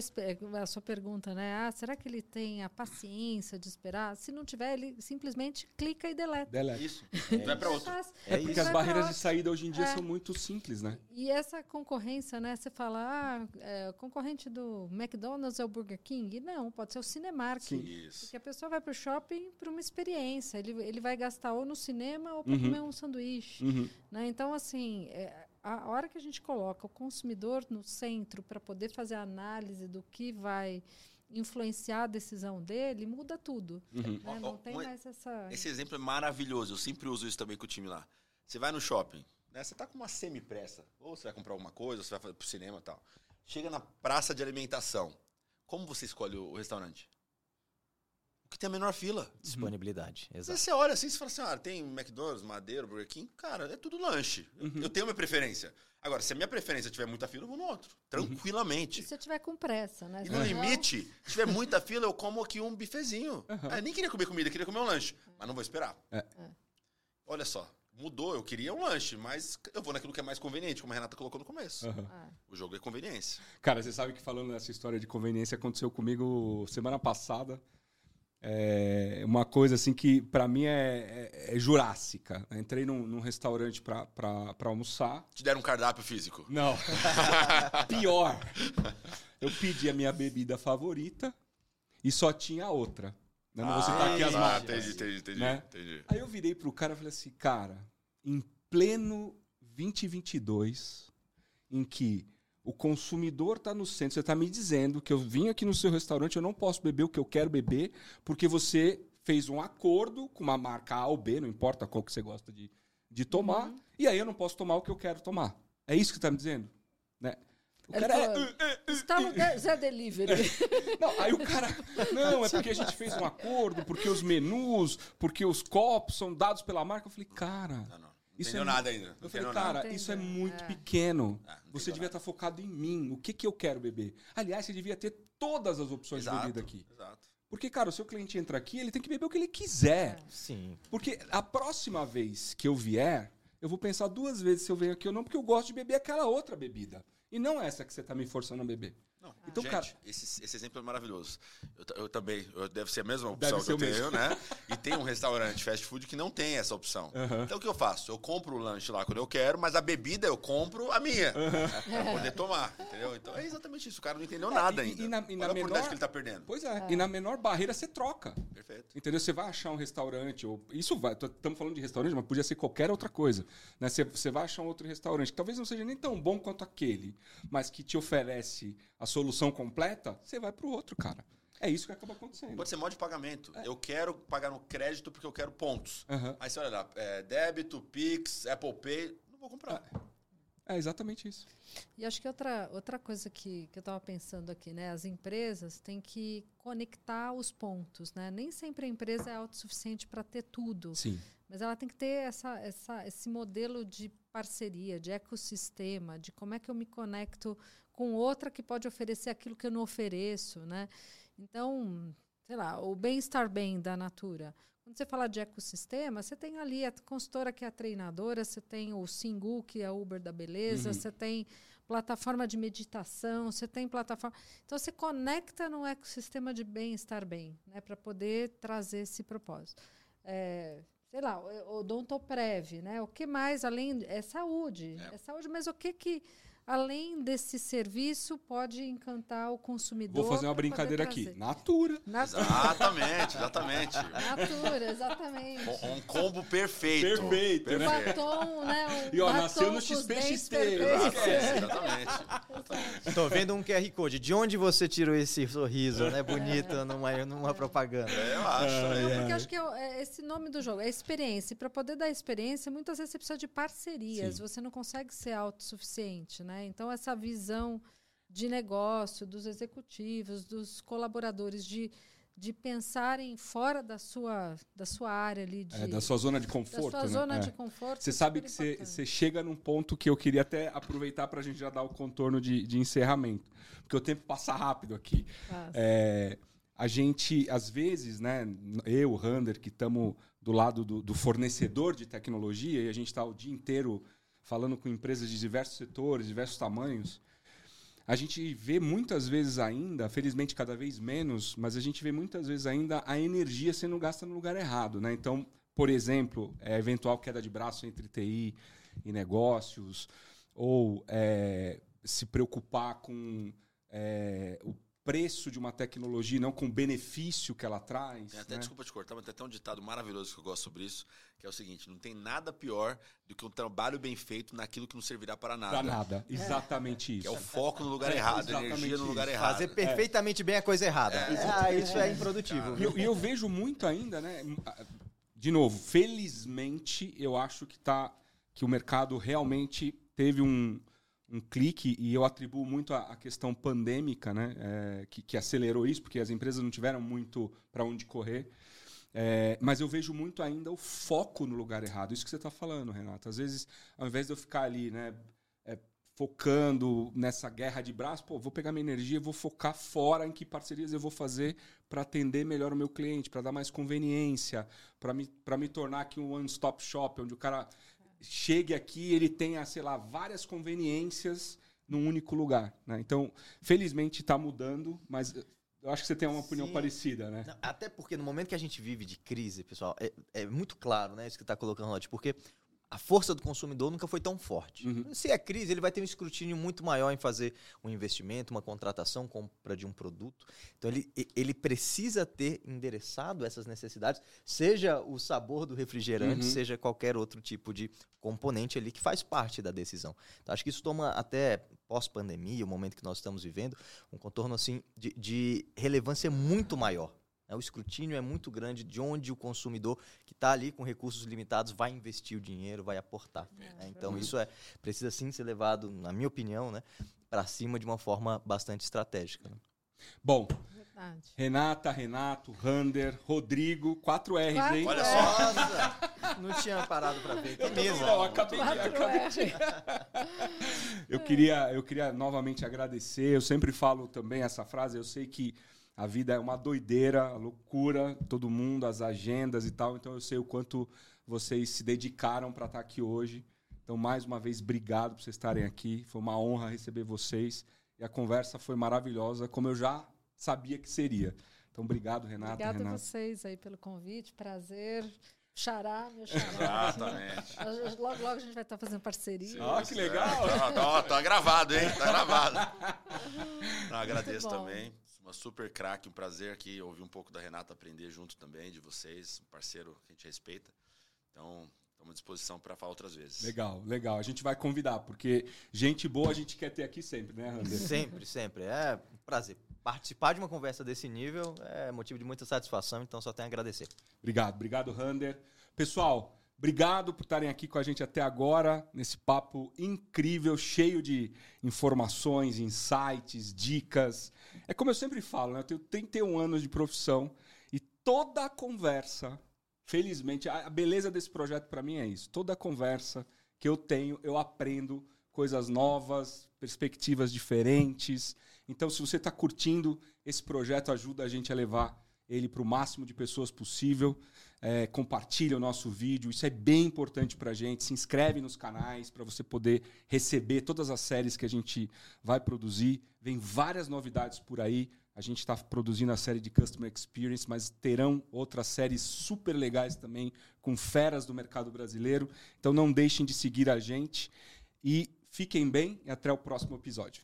[SPEAKER 4] a sua pergunta, né? Ah, será que ele tem a paciência de esperar? Se não tiver, ele simplesmente clica e deleta.
[SPEAKER 2] Delete.
[SPEAKER 5] Isso. Vai para outro.
[SPEAKER 4] Faz.
[SPEAKER 3] É
[SPEAKER 2] porque as barreiras de saída hoje em dia
[SPEAKER 4] É.
[SPEAKER 2] são muito simples, né?
[SPEAKER 4] E essa concorrência, né? Você fala, ah, é, concorrente do McDonald's é o Burger King? Não, pode ser o Cinemark.
[SPEAKER 2] Sim.
[SPEAKER 5] Isso.
[SPEAKER 4] Porque a pessoa vai para o shopping para uma experiência. Ele, ele vai gastar ou no cinema ou para
[SPEAKER 2] Uhum.
[SPEAKER 4] comer um sanduíche.
[SPEAKER 2] Uhum.
[SPEAKER 4] Né? Então, assim, é, a hora que a gente coloca o consumidor no centro para poder fazer a análise do que vai influenciar a decisão dele, muda tudo.
[SPEAKER 2] Uhum.
[SPEAKER 4] né? Não tem mais essa.
[SPEAKER 5] Esse exemplo é maravilhoso. Eu sempre uso isso também com o time lá. Você vai no shopping, né? Você tá com uma semi-pressa. Ou você vai comprar alguma coisa, ou você vai fazer pro cinema e tal. Chega na praça de alimentação. Como você escolhe o o restaurante? Que tem a menor fila.
[SPEAKER 3] Disponibilidade,
[SPEAKER 5] Aí
[SPEAKER 3] exato.
[SPEAKER 5] você olha assim e fala assim: ah, tem McDonald's, Madeira, Burger King. Cara, é tudo lanche. Eu,
[SPEAKER 2] Uhum.
[SPEAKER 5] eu tenho minha preferência. Agora, se a minha preferência tiver muita fila, eu vou no outro.
[SPEAKER 2] Uhum.
[SPEAKER 5] Tranquilamente.
[SPEAKER 4] E se eu tiver com pressa, né?
[SPEAKER 5] E no
[SPEAKER 4] não-
[SPEAKER 5] limite, se tiver muita fila, eu como aqui um bifezinho.
[SPEAKER 2] Uhum.
[SPEAKER 5] Ah, eu nem queria comer comida, eu queria comer um lanche. Mas não vou esperar.
[SPEAKER 2] É.
[SPEAKER 4] É.
[SPEAKER 5] Olha só, mudou. Eu queria um lanche, mas eu vou naquilo que é mais conveniente, como a Renata colocou no começo.
[SPEAKER 4] Ah,
[SPEAKER 5] O jogo é conveniência.
[SPEAKER 2] Cara, você sabe que falando dessa história de conveniência aconteceu comigo semana passada. É uma coisa assim que pra mim é, é- é jurássica. Eu entrei num, num restaurante pra almoçar.
[SPEAKER 5] Te deram um cardápio físico.
[SPEAKER 2] Não. [laughs] Pior. Eu pedi a minha bebida favorita e só tinha outra. Não vou citar aqui as
[SPEAKER 5] ah,
[SPEAKER 2] marcas.
[SPEAKER 5] entendi, entendi, entendi,
[SPEAKER 2] Né?
[SPEAKER 5] entendi.
[SPEAKER 2] Aí eu virei pro cara e falei assim, cara, em pleno 2022, em que o consumidor está no centro, você está me dizendo que eu vim aqui no seu restaurante, eu não posso beber o que eu quero beber, porque você fez um acordo com uma marca A ou B, não importa qual que você gosta de, de tomar, e aí eu não posso tomar o que eu quero tomar. É isso que está me dizendo? Né? O
[SPEAKER 4] Ele
[SPEAKER 2] cara é-
[SPEAKER 4] falou, Está no Zé- Zé Delivery. [laughs]
[SPEAKER 2] não, aí o cara. Não, é porque a gente fez um acordo, porque os menus, porque os copos são dados pela marca. Eu falei, cara.
[SPEAKER 5] Não, não. Não
[SPEAKER 2] Isso
[SPEAKER 5] entendeu
[SPEAKER 2] é-
[SPEAKER 5] nada ainda. Não
[SPEAKER 2] Eu falei, cara,
[SPEAKER 5] nada.
[SPEAKER 2] isso é muito
[SPEAKER 4] é.
[SPEAKER 2] pequeno.
[SPEAKER 5] Ah, não
[SPEAKER 2] Você devia
[SPEAKER 5] nada.
[SPEAKER 2] estar focado em mim. O que, que eu quero beber? Aliás, você devia ter todas as opções de
[SPEAKER 5] Exato,
[SPEAKER 2] bebida aqui.
[SPEAKER 5] Exato.
[SPEAKER 2] Porque, cara, o seu cliente entra aqui, ele tem que beber o que ele quiser.
[SPEAKER 3] Sim.
[SPEAKER 2] Porque a próxima vez que eu vier, eu vou pensar duas vezes se eu venho aqui ou não, porque eu gosto de beber aquela outra bebida. E não essa que você tá me forçando a beber.
[SPEAKER 5] Não,
[SPEAKER 2] Então,
[SPEAKER 5] gente,
[SPEAKER 2] cara-
[SPEAKER 5] esse, esse exemplo é maravilhoso. Eu, eu também, eu- deve ser a mesma opção que eu
[SPEAKER 2] o
[SPEAKER 5] tenho, né? [laughs] E tem um restaurante fast food que não tem essa opção. Então o que eu faço? Eu compro o lanche lá quando eu quero, mas a bebida eu compro a minha. Pra poder [laughs] tomar, entendeu? Então é exatamente isso. O cara não entendeu nada
[SPEAKER 2] É, e-
[SPEAKER 5] ainda.
[SPEAKER 2] e na- e na
[SPEAKER 5] Olha a oportunidade
[SPEAKER 2] menor-
[SPEAKER 5] que ele tá perdendo.
[SPEAKER 2] Pois é. E na menor barreira você troca.
[SPEAKER 5] Perfeito.
[SPEAKER 2] Entendeu? Você vai achar um restaurante, ou isso vai, estamos falando de restaurante, mas podia ser qualquer outra coisa. Né? Você, você vai achar um outro restaurante que talvez não seja nem tão bom quanto aquele, mas que te oferece a solução completa, você vai pro outro, cara. É isso que acaba acontecendo.
[SPEAKER 5] Pode ser modo de pagamento. É. Eu quero pagar no crédito porque eu quero pontos. Uhum. Aí você olha lá, é, débito, Pix, Apple Pay, não vou comprar.
[SPEAKER 2] É, é exatamente isso.
[SPEAKER 4] E acho que outra, outra coisa que, que eu estava pensando aqui, né? As empresas têm que conectar os pontos, né? Nem sempre a empresa é autossuficiente para ter tudo.
[SPEAKER 2] Sim.
[SPEAKER 4] Mas ela tem que ter essa, essa, esse modelo de parceria, de ecossistema, de como é que eu me conecto com outra que pode oferecer aquilo que eu não ofereço, né? Então, sei lá, o bem-estar bem da Natura. Quando você fala de ecossistema, você tem ali a consultora que é a treinadora, você tem o Singu, que é a Uber da beleza, uhum. você tem plataforma de meditação, você tem plataforma. Então você conecta no ecossistema de bem-estar bem, né, para poder trazer esse propósito. É, sei lá, o odontoprev, né? O que mais além é saúde, é, é saúde, mas o que que além desse serviço, pode encantar o consumidor.
[SPEAKER 2] Vou fazer uma brincadeira aqui. Natura.
[SPEAKER 5] Natura. [laughs] Exatamente, exatamente.
[SPEAKER 4] Natura, exatamente.
[SPEAKER 5] Um, um combo perfeito.
[SPEAKER 2] Perfeito,
[SPEAKER 4] perfeito. né? Batom, né? Um
[SPEAKER 2] e ó, nasceu no XPXT.
[SPEAKER 3] Exatamente. Estou vendo um QR Code. De onde você tirou esse sorriso, né? Bonito numa, numa propaganda.
[SPEAKER 5] É, eu acho.
[SPEAKER 4] É, Não, porque acho que é, é, esse nome do jogo é experiência. E para poder dar experiência, muitas vezes você precisa de parcerias. Sim. Você não consegue ser autossuficiente, né? Né? Então, essa visão de negócio dos executivos, dos colaboradores, de, de pensarem fora da sua, da sua área ali. De,
[SPEAKER 2] é, da sua zona de conforto. Da
[SPEAKER 4] sua
[SPEAKER 2] né?
[SPEAKER 4] zona
[SPEAKER 2] é.
[SPEAKER 4] de conforto.
[SPEAKER 2] Você sabe que você chega num ponto que eu queria até aproveitar para a gente já dar o contorno de, de encerramento. Porque o tempo passa rápido aqui. É, a gente, às vezes, né, eu, o Rander, que estamos do lado do, do fornecedor de tecnologia e a gente está o dia inteiro falando com empresas de diversos setores, diversos tamanhos, a gente vê muitas vezes ainda, felizmente cada vez menos, mas a gente vê muitas vezes ainda a energia sendo gasta no lugar errado. Né? Então, por exemplo, é, eventual queda de braço entre TI e negócios, ou é, se preocupar com é, o preço de uma tecnologia, não com o benefício que ela traz.
[SPEAKER 5] Tem até,
[SPEAKER 2] né?
[SPEAKER 5] desculpa te cortar, mas tem até um ditado maravilhoso que eu gosto sobre isso, que é o seguinte: não tem nada pior do que um trabalho bem feito naquilo que não servirá para nada.
[SPEAKER 2] Para nada, exatamente é. isso.
[SPEAKER 5] Que é o foco no lugar é, errado, a energia no lugar
[SPEAKER 3] isso.
[SPEAKER 5] errado.
[SPEAKER 3] Fazer perfeitamente bem a coisa errada. É. Ah, isso é improdutivo.
[SPEAKER 2] E eu, eu, vejo muito ainda, né? De novo, felizmente, eu acho que tá que o mercado realmente teve um um clique e eu atribuo muito a, questão pandêmica, né, é, que, que, acelerou isso, porque as empresas não tiveram muito para onde correr. É, mas eu vejo muito ainda o foco no lugar errado. Isso que você está falando, Renato. Às vezes, ao invés de eu ficar ali, né, é, focando nessa guerra de braços, pô, vou pegar minha energia, vou focar fora em que parcerias eu vou fazer para atender melhor o meu cliente, para dar mais conveniência, para me, me tornar aqui um one-stop shop, onde o cara chegue aqui ele tenha, sei lá, várias conveniências num único lugar. Né? Então, felizmente está mudando, mas eu acho que você tem uma opinião Sim. parecida, né?
[SPEAKER 3] Não, até porque no momento que a gente vive de crise, pessoal, é, é muito claro, né, isso que está colocando lá, porque a força do consumidor nunca foi tão forte. Uhum. Se é crise, ele vai ter um escrutínio muito maior em fazer um investimento, uma contratação, compra de um produto. Então ele, ele precisa ter endereçado essas necessidades, seja o sabor do refrigerante, uhum. seja qualquer outro tipo de componente ali que faz parte da decisão. Então acho que isso toma até pós-pandemia, o momento que nós estamos vivendo, um contorno assim de, de relevância muito maior. Né? O escrutínio é muito grande de onde o consumidor que está ali com recursos limitados vai investir o dinheiro, vai aportar. É, né? Então isso é precisa sim ser levado, na minha opinião, né, para cima de uma forma bastante estratégica. Né?
[SPEAKER 2] Bom, Verdade. Renata, Renato, Rander, Rodrigo, 4 R's, quatro hein?
[SPEAKER 3] Olha só. Nossa, não tinha parado para ver. Mesa.
[SPEAKER 2] Não, acabei, acabei de... eu, queria, eu queria novamente agradecer. Eu sempre falo também essa frase. Eu sei que a vida é uma doideira, loucura, todo mundo, as agendas e tal. Então eu sei o quanto vocês se dedicaram para estar aqui hoje. Então, mais uma vez, obrigado por vocês estarem aqui. Foi uma honra receber vocês. E a conversa foi maravilhosa, como eu já sabia que seria. Então, obrigado, Renata.
[SPEAKER 4] Obrigada a vocês aí pelo convite. Prazer. Xará, meu xará.
[SPEAKER 5] Exatamente.
[SPEAKER 4] Logo, logo a gente vai estar fazendo parceria.
[SPEAKER 2] Ah, que legal.
[SPEAKER 5] Tá, tá, tá, gravado, hein? Tá gravado. Não, [laughs] agradeço também uma super craque, um prazer aqui ouvir um pouco da Renata, aprender junto também de vocês, um parceiro que a gente respeita. Então, estamos à disposição para falar outras vezes.
[SPEAKER 2] Legal, legal. A gente vai convidar, porque gente boa a gente quer ter aqui sempre, né, Rander?
[SPEAKER 3] Sempre, sempre. É um prazer. participar de uma conversa desse nível é motivo de muita satisfação, então só tenho a agradecer.
[SPEAKER 2] Obrigado, obrigado, Rander. Pessoal, obrigado por estarem aqui com a gente até agora, nesse papo incrível, cheio de informações, insights, dicas. É como eu sempre falo, né? eu tenho 31 anos de profissão e toda a conversa, felizmente, a beleza desse projeto para mim é isso. Toda a conversa que eu tenho, eu aprendo coisas novas, perspectivas diferentes. Então, se você está curtindo esse projeto, ajuda a gente a levar ele para o máximo de pessoas possível. É, compartilha o nosso vídeo, isso é bem importante para a gente. Se inscreve nos canais para você poder receber todas as séries que a gente vai produzir. Vem várias novidades por aí. A gente está produzindo a série de Customer Experience, mas terão outras séries super legais também, com feras do mercado brasileiro. Então não deixem de seguir a gente. E fiquem bem e até o próximo episódio.